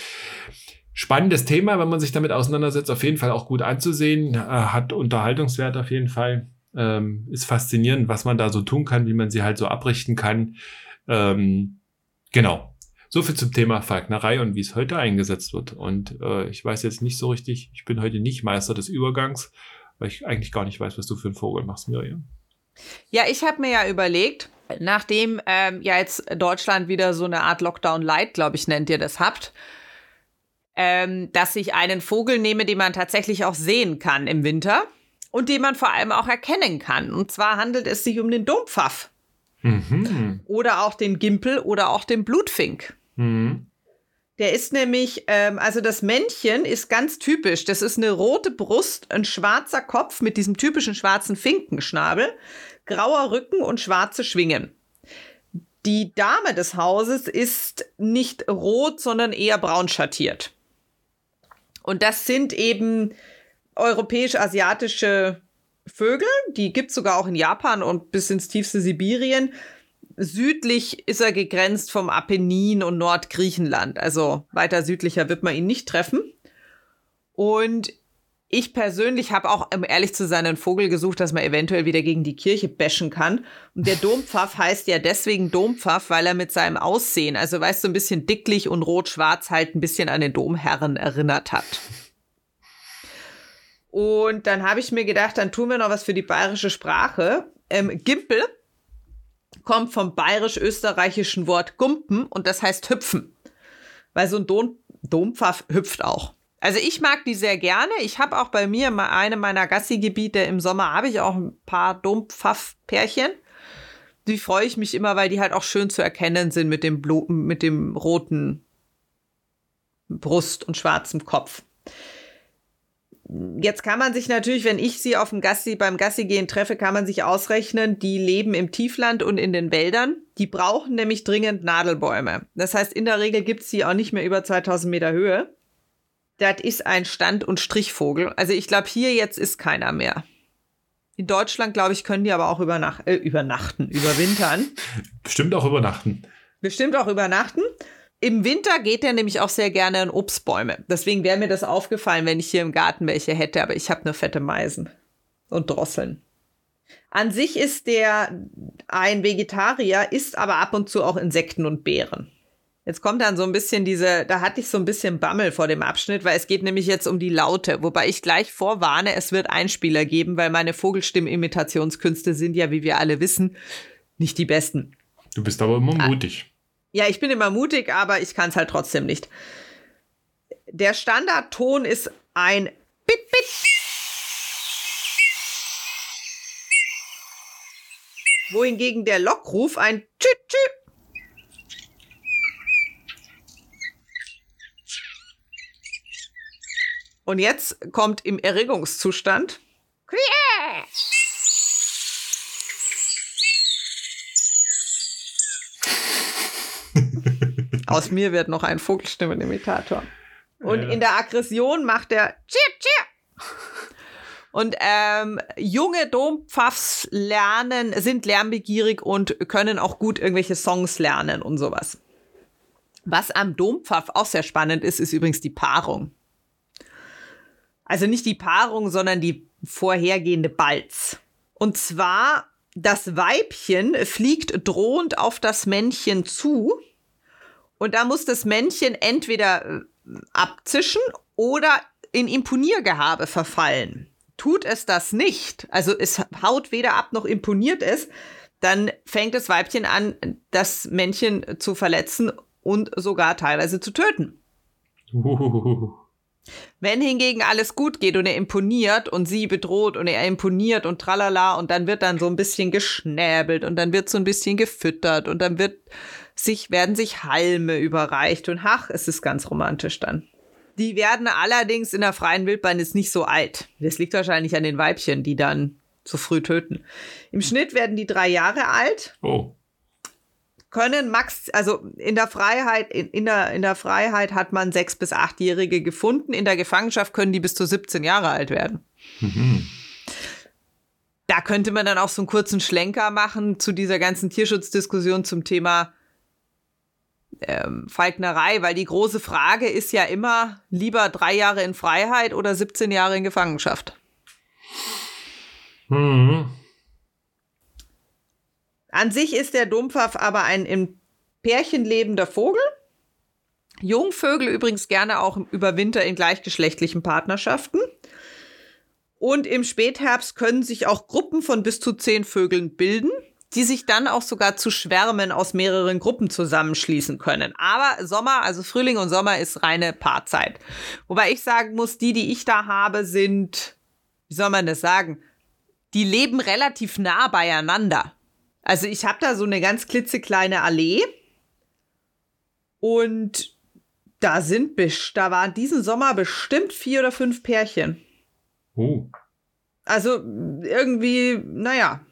Speaker 2: spannendes Thema, wenn man sich damit auseinandersetzt, auf jeden Fall auch gut anzusehen, äh, hat Unterhaltungswert auf jeden Fall. Ähm, ist faszinierend, was man da so tun kann, wie man sie halt so abrichten kann. Ähm, Genau. So viel zum Thema Falknerei und wie es heute eingesetzt wird. Und äh, ich weiß jetzt nicht so richtig, ich bin heute nicht Meister des Übergangs, weil ich eigentlich gar nicht weiß, was du für einen Vogel machst, Miriam.
Speaker 1: Ja, ich habe mir ja überlegt, nachdem ähm, ja jetzt Deutschland wieder so eine Art Lockdown Light, glaube ich, nennt ihr das, habt, ähm, dass ich einen Vogel nehme, den man tatsächlich auch sehen kann im Winter und den man vor allem auch erkennen kann. Und zwar handelt es sich um den Dompfaff. Mhm. Oder auch den Gimpel oder auch den Blutfink. Mhm. Der ist nämlich, ähm, also das Männchen ist ganz typisch. Das ist eine rote Brust, ein schwarzer Kopf mit diesem typischen schwarzen Finkenschnabel, grauer Rücken und schwarze Schwingen. Die Dame des Hauses ist nicht rot, sondern eher braun schattiert. Und das sind eben europäisch-asiatische Vögel, die gibt es sogar auch in Japan und bis ins tiefste Sibirien. Südlich ist er gegrenzt vom Apennin und Nordgriechenland. Also weiter südlicher wird man ihn nicht treffen. Und ich persönlich habe auch, um ehrlich zu sein, einen Vogel gesucht, dass man eventuell wieder gegen die Kirche bashen kann. Und der Dompfaff heißt ja deswegen Dompfaff, weil er mit seinem Aussehen, also weißt du, ein bisschen dicklich und rot-schwarz halt ein bisschen an den Domherren erinnert hat. Und dann habe ich mir gedacht, dann tun wir noch was für die bayerische Sprache. Ähm, Gimpel kommt vom bayerisch-österreichischen Wort Gumpen und das heißt hüpfen. Weil so ein Dom Dompfaff hüpft auch. Also ich mag die sehr gerne. Ich habe auch bei mir mal eine meiner Gassi-Gebiete im Sommer habe ich auch ein paar Dompfaff-Pärchen. Die freue ich mich immer, weil die halt auch schön zu erkennen sind mit dem, Blu mit dem roten Brust und schwarzem Kopf. Jetzt kann man sich natürlich, wenn ich sie auf dem Gassi, beim Gassi gehen treffe, kann man sich ausrechnen, die leben im Tiefland und in den Wäldern. Die brauchen nämlich dringend Nadelbäume. Das heißt, in der Regel gibt es sie auch nicht mehr über 2000 Meter Höhe. Das ist ein Stand- und Strichvogel. Also ich glaube, hier jetzt ist keiner mehr. In Deutschland, glaube ich, können die aber auch übernach äh, übernachten, überwintern.
Speaker 2: Bestimmt auch übernachten.
Speaker 1: Bestimmt auch übernachten. Im Winter geht er nämlich auch sehr gerne in Obstbäume. Deswegen wäre mir das aufgefallen, wenn ich hier im Garten welche hätte, aber ich habe nur fette Meisen und Drosseln. An sich ist der ein Vegetarier, isst aber ab und zu auch Insekten und Beeren. Jetzt kommt dann so ein bisschen diese, da hatte ich so ein bisschen Bammel vor dem Abschnitt, weil es geht nämlich jetzt um die Laute, wobei ich gleich vorwarne, es wird Einspieler geben, weil meine Vogelstimmimitationskünste sind ja, wie wir alle wissen, nicht die besten.
Speaker 2: Du bist aber immer mutig.
Speaker 1: Ja, ich bin immer mutig, aber ich kann es halt trotzdem nicht. Der Standardton ist ein Bit Bit. Wohingegen der Lockruf ein Tschü Tschü. Und jetzt kommt im Erregungszustand. Quäh! Aus mir wird noch ein Vogelstimmenimitator. Und ja. in der Aggression macht er Cheer, Cheer. Und ähm, junge Dompfaffs lernen, sind lernbegierig und können auch gut irgendwelche Songs lernen und sowas. Was am Dompfaff auch sehr spannend ist, ist übrigens die Paarung. Also nicht die Paarung, sondern die vorhergehende Balz. Und zwar, das Weibchen fliegt drohend auf das Männchen zu. Und da muss das Männchen entweder äh, abzischen oder in Imponiergehabe verfallen. Tut es das nicht, also es haut weder ab noch imponiert es, dann fängt das Weibchen an, das Männchen zu verletzen und sogar teilweise zu töten. Uh. Wenn hingegen alles gut geht und er imponiert und sie bedroht und er imponiert und tralala und dann wird dann so ein bisschen geschnäbelt und dann wird so ein bisschen gefüttert und dann wird sich, werden sich Halme überreicht und ach, es ist ganz romantisch dann. Die werden allerdings in der freien Wildbahn jetzt nicht so alt. Das liegt wahrscheinlich an den Weibchen, die dann zu früh töten. Im Schnitt werden die drei Jahre alt.
Speaker 2: Oh.
Speaker 1: Können max, also in der Freiheit, in, in, der, in der Freiheit hat man sechs bis achtjährige gefunden. In der Gefangenschaft können die bis zu 17 Jahre alt werden. Mhm. Da könnte man dann auch so einen kurzen Schlenker machen zu dieser ganzen Tierschutzdiskussion zum Thema ähm, Falknerei, weil die große Frage ist ja immer, lieber drei Jahre in Freiheit oder 17 Jahre in Gefangenschaft. Mhm. An sich ist der Dompfaff aber ein im Pärchen lebender Vogel. Jungvögel übrigens gerne auch über Winter in gleichgeschlechtlichen Partnerschaften. Und im Spätherbst können sich auch Gruppen von bis zu zehn Vögeln bilden die sich dann auch sogar zu Schwärmen aus mehreren Gruppen zusammenschließen können. Aber Sommer, also Frühling und Sommer ist reine Paarzeit. Wobei ich sagen muss, die, die ich da habe, sind, wie soll man das sagen, die leben relativ nah beieinander. Also ich habe da so eine ganz klitzekleine Allee und da sind, da waren diesen Sommer bestimmt vier oder fünf Pärchen.
Speaker 2: Oh.
Speaker 1: Also irgendwie, naja,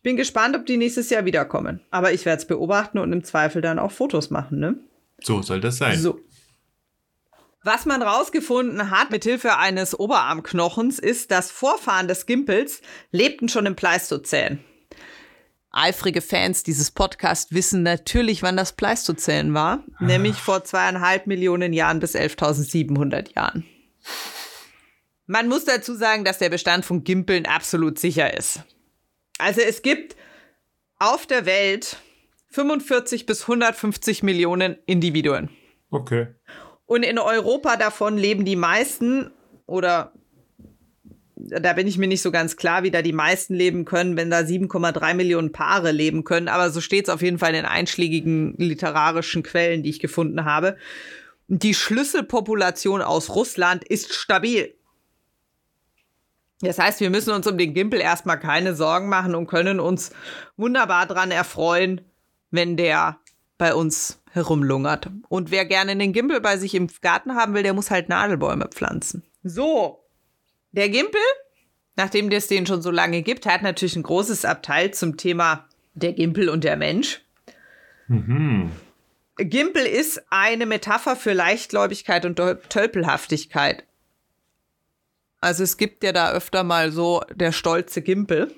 Speaker 1: ich bin gespannt, ob die nächstes Jahr wiederkommen. Aber ich werde es beobachten und im Zweifel dann auch Fotos machen, ne?
Speaker 2: So soll das sein.
Speaker 1: So. Was man rausgefunden hat mit Hilfe eines Oberarmknochens ist, dass Vorfahren des Gimpels lebten schon im Pleistozän. Eifrige Fans dieses Podcasts wissen natürlich, wann das Pleistozän war, ah. nämlich vor zweieinhalb Millionen Jahren bis 11.700 Jahren. Man muss dazu sagen, dass der Bestand von Gimpeln absolut sicher ist. Also es gibt auf der Welt 45 bis 150 Millionen Individuen.
Speaker 2: Okay.
Speaker 1: Und in Europa davon leben die meisten oder da bin ich mir nicht so ganz klar, wie da die meisten leben können, wenn da 7,3 Millionen Paare leben können. Aber so steht es auf jeden Fall in den einschlägigen literarischen Quellen, die ich gefunden habe. Die Schlüsselpopulation aus Russland ist stabil. Das heißt, wir müssen uns um den Gimpel erstmal keine Sorgen machen und können uns wunderbar dran erfreuen, wenn der bei uns herumlungert. Und wer gerne den Gimpel bei sich im Garten haben will, der muss halt Nadelbäume pflanzen. So, der Gimpel, nachdem es den schon so lange gibt, hat natürlich ein großes Abteil zum Thema der Gimpel und der Mensch. Mhm. Gimpel ist eine Metapher für Leichtgläubigkeit und Tölpelhaftigkeit. Also es gibt ja da öfter mal so der stolze Gimpel.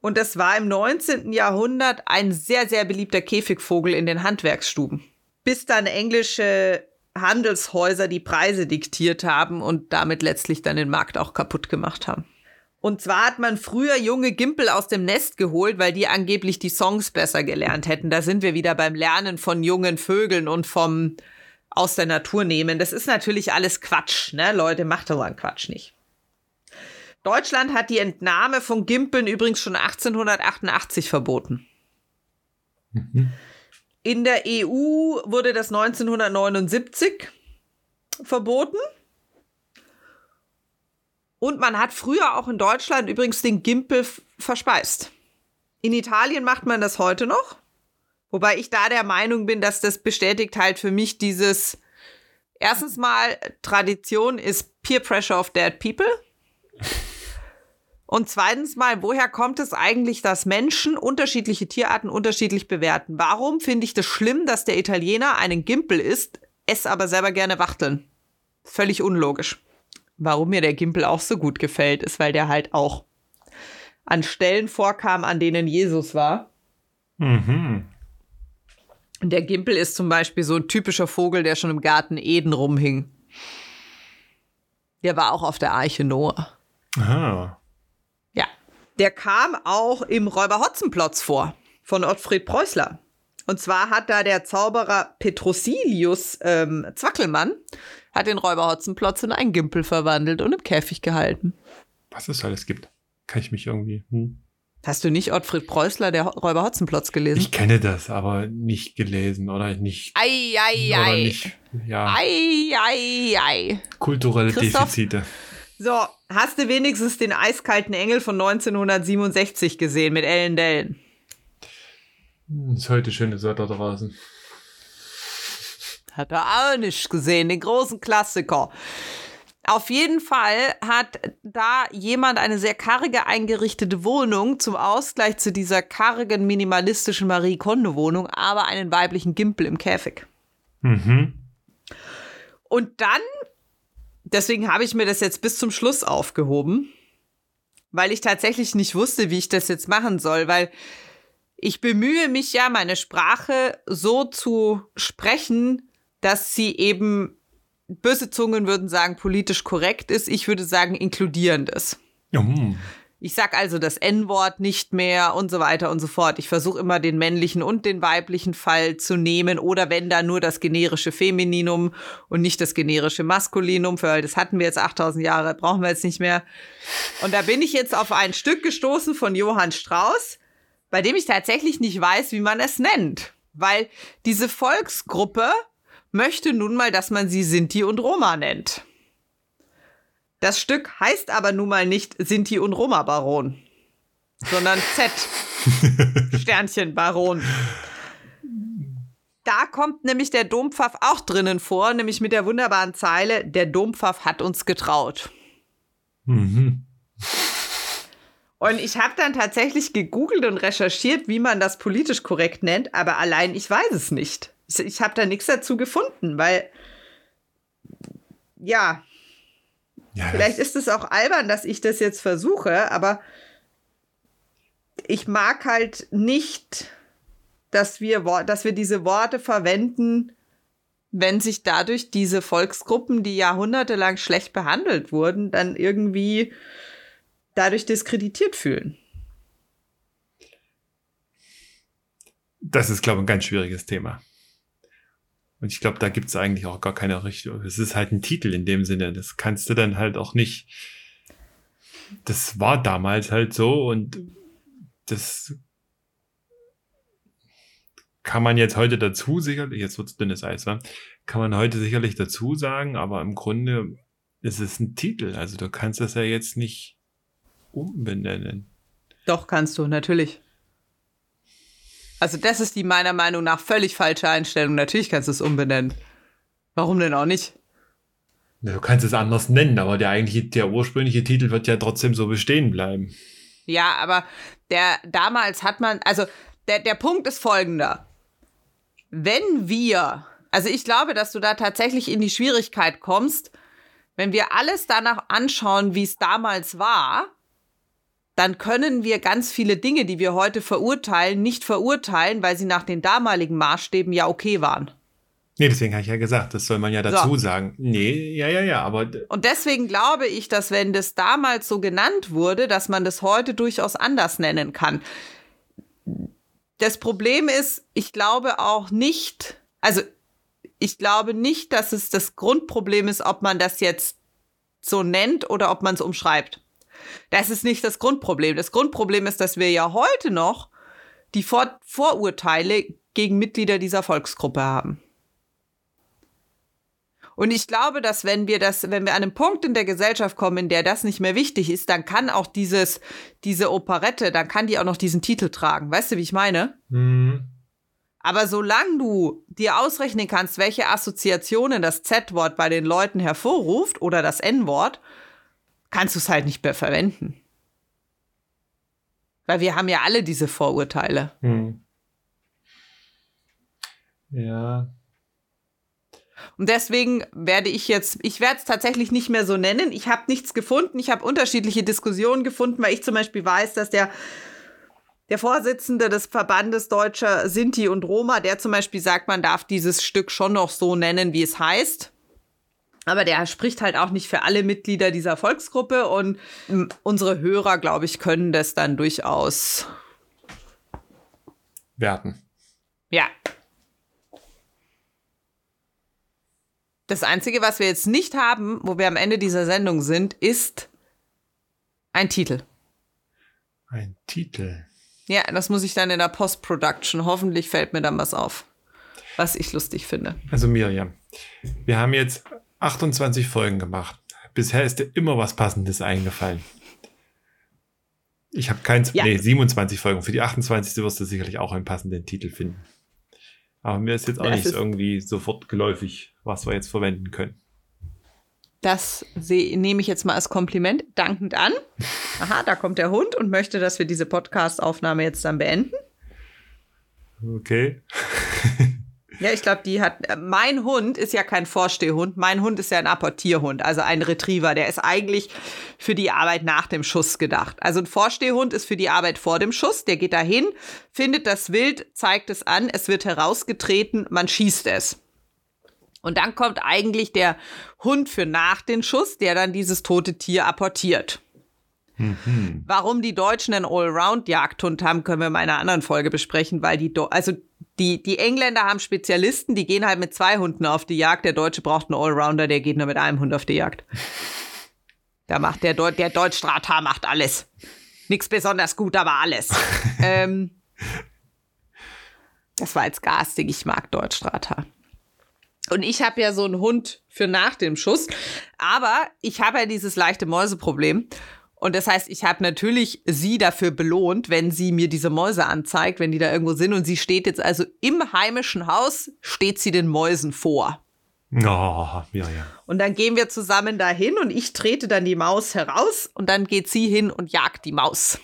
Speaker 1: Und das war im 19. Jahrhundert ein sehr, sehr beliebter Käfigvogel in den Handwerksstuben. Bis dann englische Handelshäuser die Preise diktiert haben und damit letztlich dann den Markt auch kaputt gemacht haben. Und zwar hat man früher junge Gimpel aus dem Nest geholt, weil die angeblich die Songs besser gelernt hätten. Da sind wir wieder beim Lernen von jungen Vögeln und vom aus der Natur nehmen. Das ist natürlich alles Quatsch, ne? Leute, macht doch einen Quatsch nicht. Deutschland hat die Entnahme von Gimpeln übrigens schon 1888 verboten. Mhm. In der EU wurde das 1979 verboten. Und man hat früher auch in Deutschland übrigens den Gimpel verspeist. In Italien macht man das heute noch. Wobei ich da der Meinung bin, dass das bestätigt halt für mich dieses, erstens mal, Tradition ist Peer Pressure of Dead People. Und zweitens mal, woher kommt es eigentlich, dass Menschen unterschiedliche Tierarten unterschiedlich bewerten? Warum finde ich das schlimm, dass der Italiener einen Gimpel isst, esse aber selber gerne Wachteln? Völlig unlogisch. Warum mir der Gimpel auch so gut gefällt, ist, weil der halt auch an Stellen vorkam, an denen Jesus war.
Speaker 2: Mhm.
Speaker 1: Der Gimpel ist zum Beispiel so ein typischer Vogel, der schon im Garten Eden rumhing. Der war auch auf der Arche Noah.
Speaker 2: Aha.
Speaker 1: Ja. Der kam auch im Räuber Hotzenplotz vor, von Ottfried Preußler. Und zwar hat da der Zauberer Petrosilius ähm, Zwackelmann hat den Räuber Hotzenplotz in einen Gimpel verwandelt und im Käfig gehalten.
Speaker 2: Was es alles gibt. Kann ich mich irgendwie. Hm.
Speaker 1: Hast du nicht Ottfried Preußler, der Räuber Hotzenplotz gelesen?
Speaker 2: Ich kenne das, aber nicht gelesen oder nicht.
Speaker 1: Ei, ei,
Speaker 2: oder
Speaker 1: ei.
Speaker 2: nicht. Ja.
Speaker 1: Ei, ei, ei.
Speaker 2: Kulturelle
Speaker 1: Christoph?
Speaker 2: Defizite.
Speaker 1: So, hast du wenigstens den eiskalten Engel von 1967 gesehen mit Ellen Dellen?
Speaker 2: Hm, Ist heute schönes Wetter draußen.
Speaker 1: Hat er auch nicht gesehen, den großen Klassiker. Auf jeden Fall hat da jemand eine sehr karge eingerichtete Wohnung zum Ausgleich zu dieser kargen, minimalistischen Marie Kondo-Wohnung, aber einen weiblichen Gimpel im Käfig.
Speaker 2: Mhm.
Speaker 1: Und dann, deswegen habe ich mir das jetzt bis zum Schluss aufgehoben, weil ich tatsächlich nicht wusste, wie ich das jetzt machen soll, weil ich bemühe mich ja, meine Sprache so zu sprechen, dass sie eben, böse Zungen würden sagen, politisch korrekt ist. Ich würde sagen, inkludierend ist.
Speaker 2: Mhm.
Speaker 1: Ich sag also das N-Wort nicht mehr und so weiter und so fort. Ich versuche immer den männlichen und den weiblichen Fall zu nehmen oder wenn da nur das generische Femininum und nicht das generische Maskulinum, weil das hatten wir jetzt 8000 Jahre, brauchen wir jetzt nicht mehr. Und da bin ich jetzt auf ein Stück gestoßen von Johann Strauss, bei dem ich tatsächlich nicht weiß, wie man es nennt. Weil diese Volksgruppe möchte nun mal, dass man sie Sinti und Roma nennt. Das Stück heißt aber nun mal nicht Sinti und Roma Baron, sondern Z. Sternchen Baron. Da kommt nämlich der Dompfaff auch drinnen vor, nämlich mit der wunderbaren Zeile, der Dompfaff hat uns getraut.
Speaker 2: Mhm.
Speaker 1: Und ich habe dann tatsächlich gegoogelt und recherchiert, wie man das politisch korrekt nennt, aber allein ich weiß es nicht. Ich, habe da nichts dazu gefunden, weil ja,
Speaker 2: Ja,
Speaker 1: Vielleicht ist es auch albern, dass ich das jetzt versuche, aber ich mag halt nicht, dass wir, dass wir diese Worte verwenden, wenn sich dadurch diese Volksgruppen, die jahrhundertelang schlecht behandelt wurden, dann irgendwie dadurch diskreditiert fühlen.
Speaker 2: das ist, glaube ich, ein ganz schwieriges Thema. Und ich glaube, da gibt es eigentlich auch gar keine Richtung. Es ist halt ein Titel in dem Sinne. Das kannst du dann halt auch nicht. Das war damals halt so und das kann man jetzt heute dazu sicherlich, jetzt wird's dünnes Eis, wa? kann man heute sicherlich dazu sagen, aber im Grunde ist es ein Titel. Also du kannst das ja jetzt nicht umbenennen.
Speaker 1: Doch, kannst du, natürlich. Also, das ist die meiner Meinung nach völlig falsche Einstellung. Natürlich kannst du es umbenennen. Warum denn auch nicht?
Speaker 2: Na, Du kannst es anders nennen, aber der eigentliche, der ursprüngliche Titel wird ja trotzdem so bestehen bleiben.
Speaker 1: Ja, aber der damals hat man, also der, der Punkt ist folgender. Wenn wir, also ich glaube, dass du da tatsächlich in die Schwierigkeit kommst, wenn wir alles danach anschauen, wie es damals war, dann können wir ganz viele Dinge, die wir heute verurteilen, nicht verurteilen, weil sie nach den damaligen Maßstäben ja okay waren.
Speaker 2: Nee, deswegen habe ich ja gesagt, das soll man ja dazu sagen. Nee, ja, ja, ja, aber
Speaker 1: Und deswegen glaube ich, dass wenn das damals so genannt wurde, dass man das heute durchaus anders nennen kann. Das Problem ist, ich glaube auch nicht, also ich glaube nicht, dass es das Grundproblem ist, ob man das jetzt so nennt oder ob man es umschreibt. Das ist nicht das Grundproblem. Das Grundproblem ist, dass wir ja heute noch die Vor Vorurteile gegen Mitglieder dieser Volksgruppe haben. Und ich glaube, dass wenn wir das, wenn wir an einem Punkt in der Gesellschaft kommen, in der das nicht mehr wichtig ist, dann kann auch dieses, diese Operette, dann kann die auch noch diesen Titel tragen. Weißt du, wie ich meine?
Speaker 2: hm,
Speaker 1: Aber solange du dir ausrechnen kannst, welche Assoziationen das Z-Wort bei den Leuten hervorruft oder das N-Wort, kannst du es halt nicht mehr verwenden. Weil wir haben ja alle diese Vorurteile.
Speaker 2: hm. Ja.
Speaker 1: Und deswegen werde ich jetzt, ich werde es tatsächlich nicht mehr so nennen. Ich habe nichts gefunden. Ich habe unterschiedliche Diskussionen gefunden, weil ich zum Beispiel weiß, dass der der Vorsitzende des Verbandes Deutscher Sinti und Roma, der zum Beispiel sagt, man darf dieses Stück schon noch so nennen, wie es heißt. Aber der spricht halt auch nicht für alle Mitglieder dieser Volksgruppe und unsere Hörer, glaube ich, können das dann durchaus
Speaker 2: werten.
Speaker 1: Ja. Das Einzige, was wir jetzt nicht haben, wo wir am Ende dieser Sendung sind, ist ein Titel.
Speaker 2: Ein Titel.
Speaker 1: Ja, das muss ich dann in der Post-Production. Hoffentlich fällt mir dann was auf, was ich lustig finde.
Speaker 2: Also Miriam, wir haben jetzt 28 Folgen gemacht. Bisher ist dir immer was Passendes eingefallen. Ich habe keins, ja. nee, 27 Folgen. Für die 28. wirst du sicherlich auch einen passenden Titel finden. Aber mir ist jetzt auch das nicht irgendwie sofort geläufig, was wir jetzt verwenden können.
Speaker 1: Das nehme ich jetzt mal als Kompliment dankend an. Aha, da kommt der Hund und möchte, dass wir diese Podcast-Aufnahme jetzt dann beenden.
Speaker 2: Okay.
Speaker 1: ja, ich glaube, die hat. Äh, mein Hund ist ja kein Vorstehhund. Mein Hund ist ja ein Apportierhund, also ein Retriever. Der ist eigentlich für die Arbeit nach dem Schuss gedacht. Also ein Vorstehhund ist für die Arbeit vor dem Schuss. Der geht dahin, findet das Wild, zeigt es an, es wird herausgetreten, man schießt es. Und dann kommt eigentlich der Hund für nach den Schuss, der dann dieses tote Tier apportiert. Mhm. Warum die Deutschen einen Allround-Jagdhund haben, können wir in einer anderen Folge besprechen, weil die, Do also die, die Engländer haben Spezialisten, die gehen halt mit zwei Hunden auf die Jagd. Der Deutsche braucht einen Allrounder, der geht nur mit einem Hund auf die Jagd. Da macht der, Deu der Deutschdrahthaar macht alles. Nichts besonders gut, aber alles. ähm, das war jetzt garstig, ich mag Deutschdrahthaar. Und ich habe ja so einen Hund für nach dem Schuss. Aber ich habe ja dieses leichte Mäuseproblem. Und das heißt, ich habe natürlich sie dafür belohnt, wenn sie mir diese Mäuse anzeigt, wenn die da irgendwo sind. Und sie steht jetzt also im heimischen Haus, steht sie den Mäusen vor.
Speaker 2: Oh, ja, ja.
Speaker 1: Und dann gehen wir zusammen dahin und ich trete dann die Maus heraus und dann geht sie hin und jagt die Maus.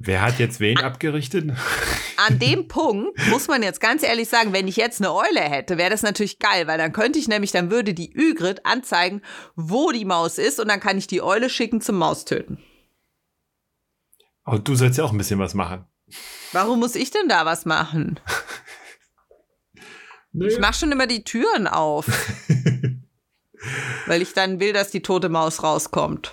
Speaker 2: Wer hat jetzt wen abgerichtet?
Speaker 1: An dem Punkt muss man jetzt ganz ehrlich sagen, wenn ich jetzt eine Eule hätte, wäre das natürlich geil, weil dann könnte ich nämlich, dann würde die Ygritte anzeigen, wo die Maus ist und dann kann ich die Eule schicken zum Maustöten.
Speaker 2: Aber du sollst ja auch ein bisschen was machen.
Speaker 1: Warum muss ich denn da was machen? nee. Ich mache schon immer die Türen auf. weil ich dann will, dass die tote Maus rauskommt.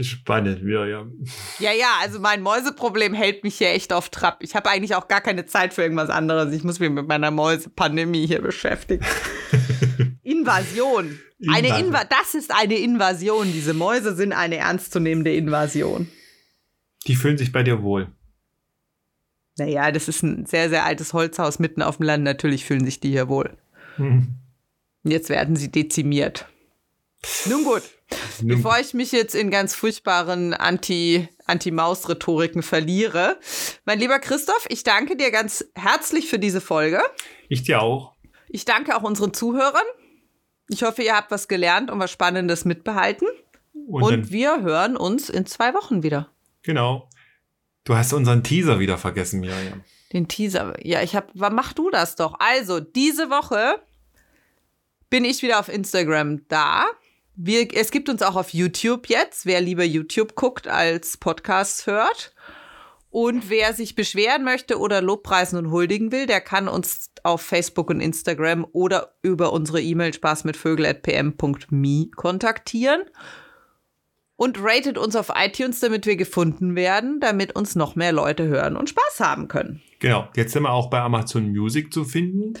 Speaker 2: Spannend, Miriam.
Speaker 1: Ja, ja, also mein Mäuseproblem hält mich hier echt auf Trab. Ich habe eigentlich auch gar keine Zeit für irgendwas anderes. Ich muss mich mit meiner Mäusepandemie hier beschäftigen. Invasion. Eine Inva das ist eine Invasion. Diese Mäuse sind eine ernstzunehmende Invasion.
Speaker 2: Die fühlen sich bei dir wohl.
Speaker 1: Naja, das ist ein sehr, sehr altes Holzhaus mitten auf dem Land. Natürlich fühlen sich die hier wohl. Hm. Jetzt werden sie dezimiert. Nun gut. Bevor ich mich jetzt in ganz furchtbaren Anti- Anti-Maus-Rhetoriken verliere. Mein lieber Christoph, ich danke dir ganz herzlich für diese Folge.
Speaker 2: Ich dir auch.
Speaker 1: Ich danke auch unseren Zuhörern. Ich hoffe, ihr habt was gelernt und was Spannendes mitbehalten. Und, und wir hören uns in zwei Wochen wieder.
Speaker 2: Genau. Du hast unseren Teaser wieder vergessen, Miriam.
Speaker 1: Den Teaser. Ja, ich hab. Mach du das doch. Also, diese Woche bin ich wieder auf Instagram da. Wir, es gibt uns auch auf YouTube jetzt, wer lieber YouTube guckt als Podcasts hört. Und wer sich beschweren möchte oder Lobpreisen und huldigen will, der kann uns auf Facebook und Instagram oder über unsere E-Mail spaßmitvögel.pm.me kontaktieren. Und ratet uns auf iTunes, damit wir gefunden werden, damit uns noch mehr Leute hören und Spaß haben können.
Speaker 2: Genau, jetzt sind wir auch bei Amazon Music zu finden.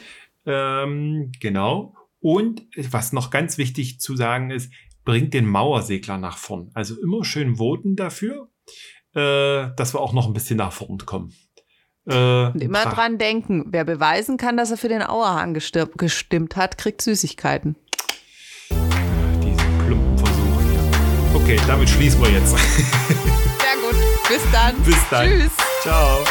Speaker 2: Ähm, genau. Und was noch ganz wichtig zu sagen ist, bringt den Mauersegler nach vorn. Also immer schön voten dafür, äh, dass wir auch noch ein bisschen nach vorn kommen.
Speaker 1: Äh, und immer dran denken, wer beweisen kann, dass er für den Auerhahn gestimmt hat, kriegt Süßigkeiten.
Speaker 2: Diese plumpen Versuche hier. Okay, damit schließen wir jetzt.
Speaker 1: Sehr gut. Bis dann.
Speaker 2: Bis dann.
Speaker 1: Tschüss.
Speaker 2: Ciao.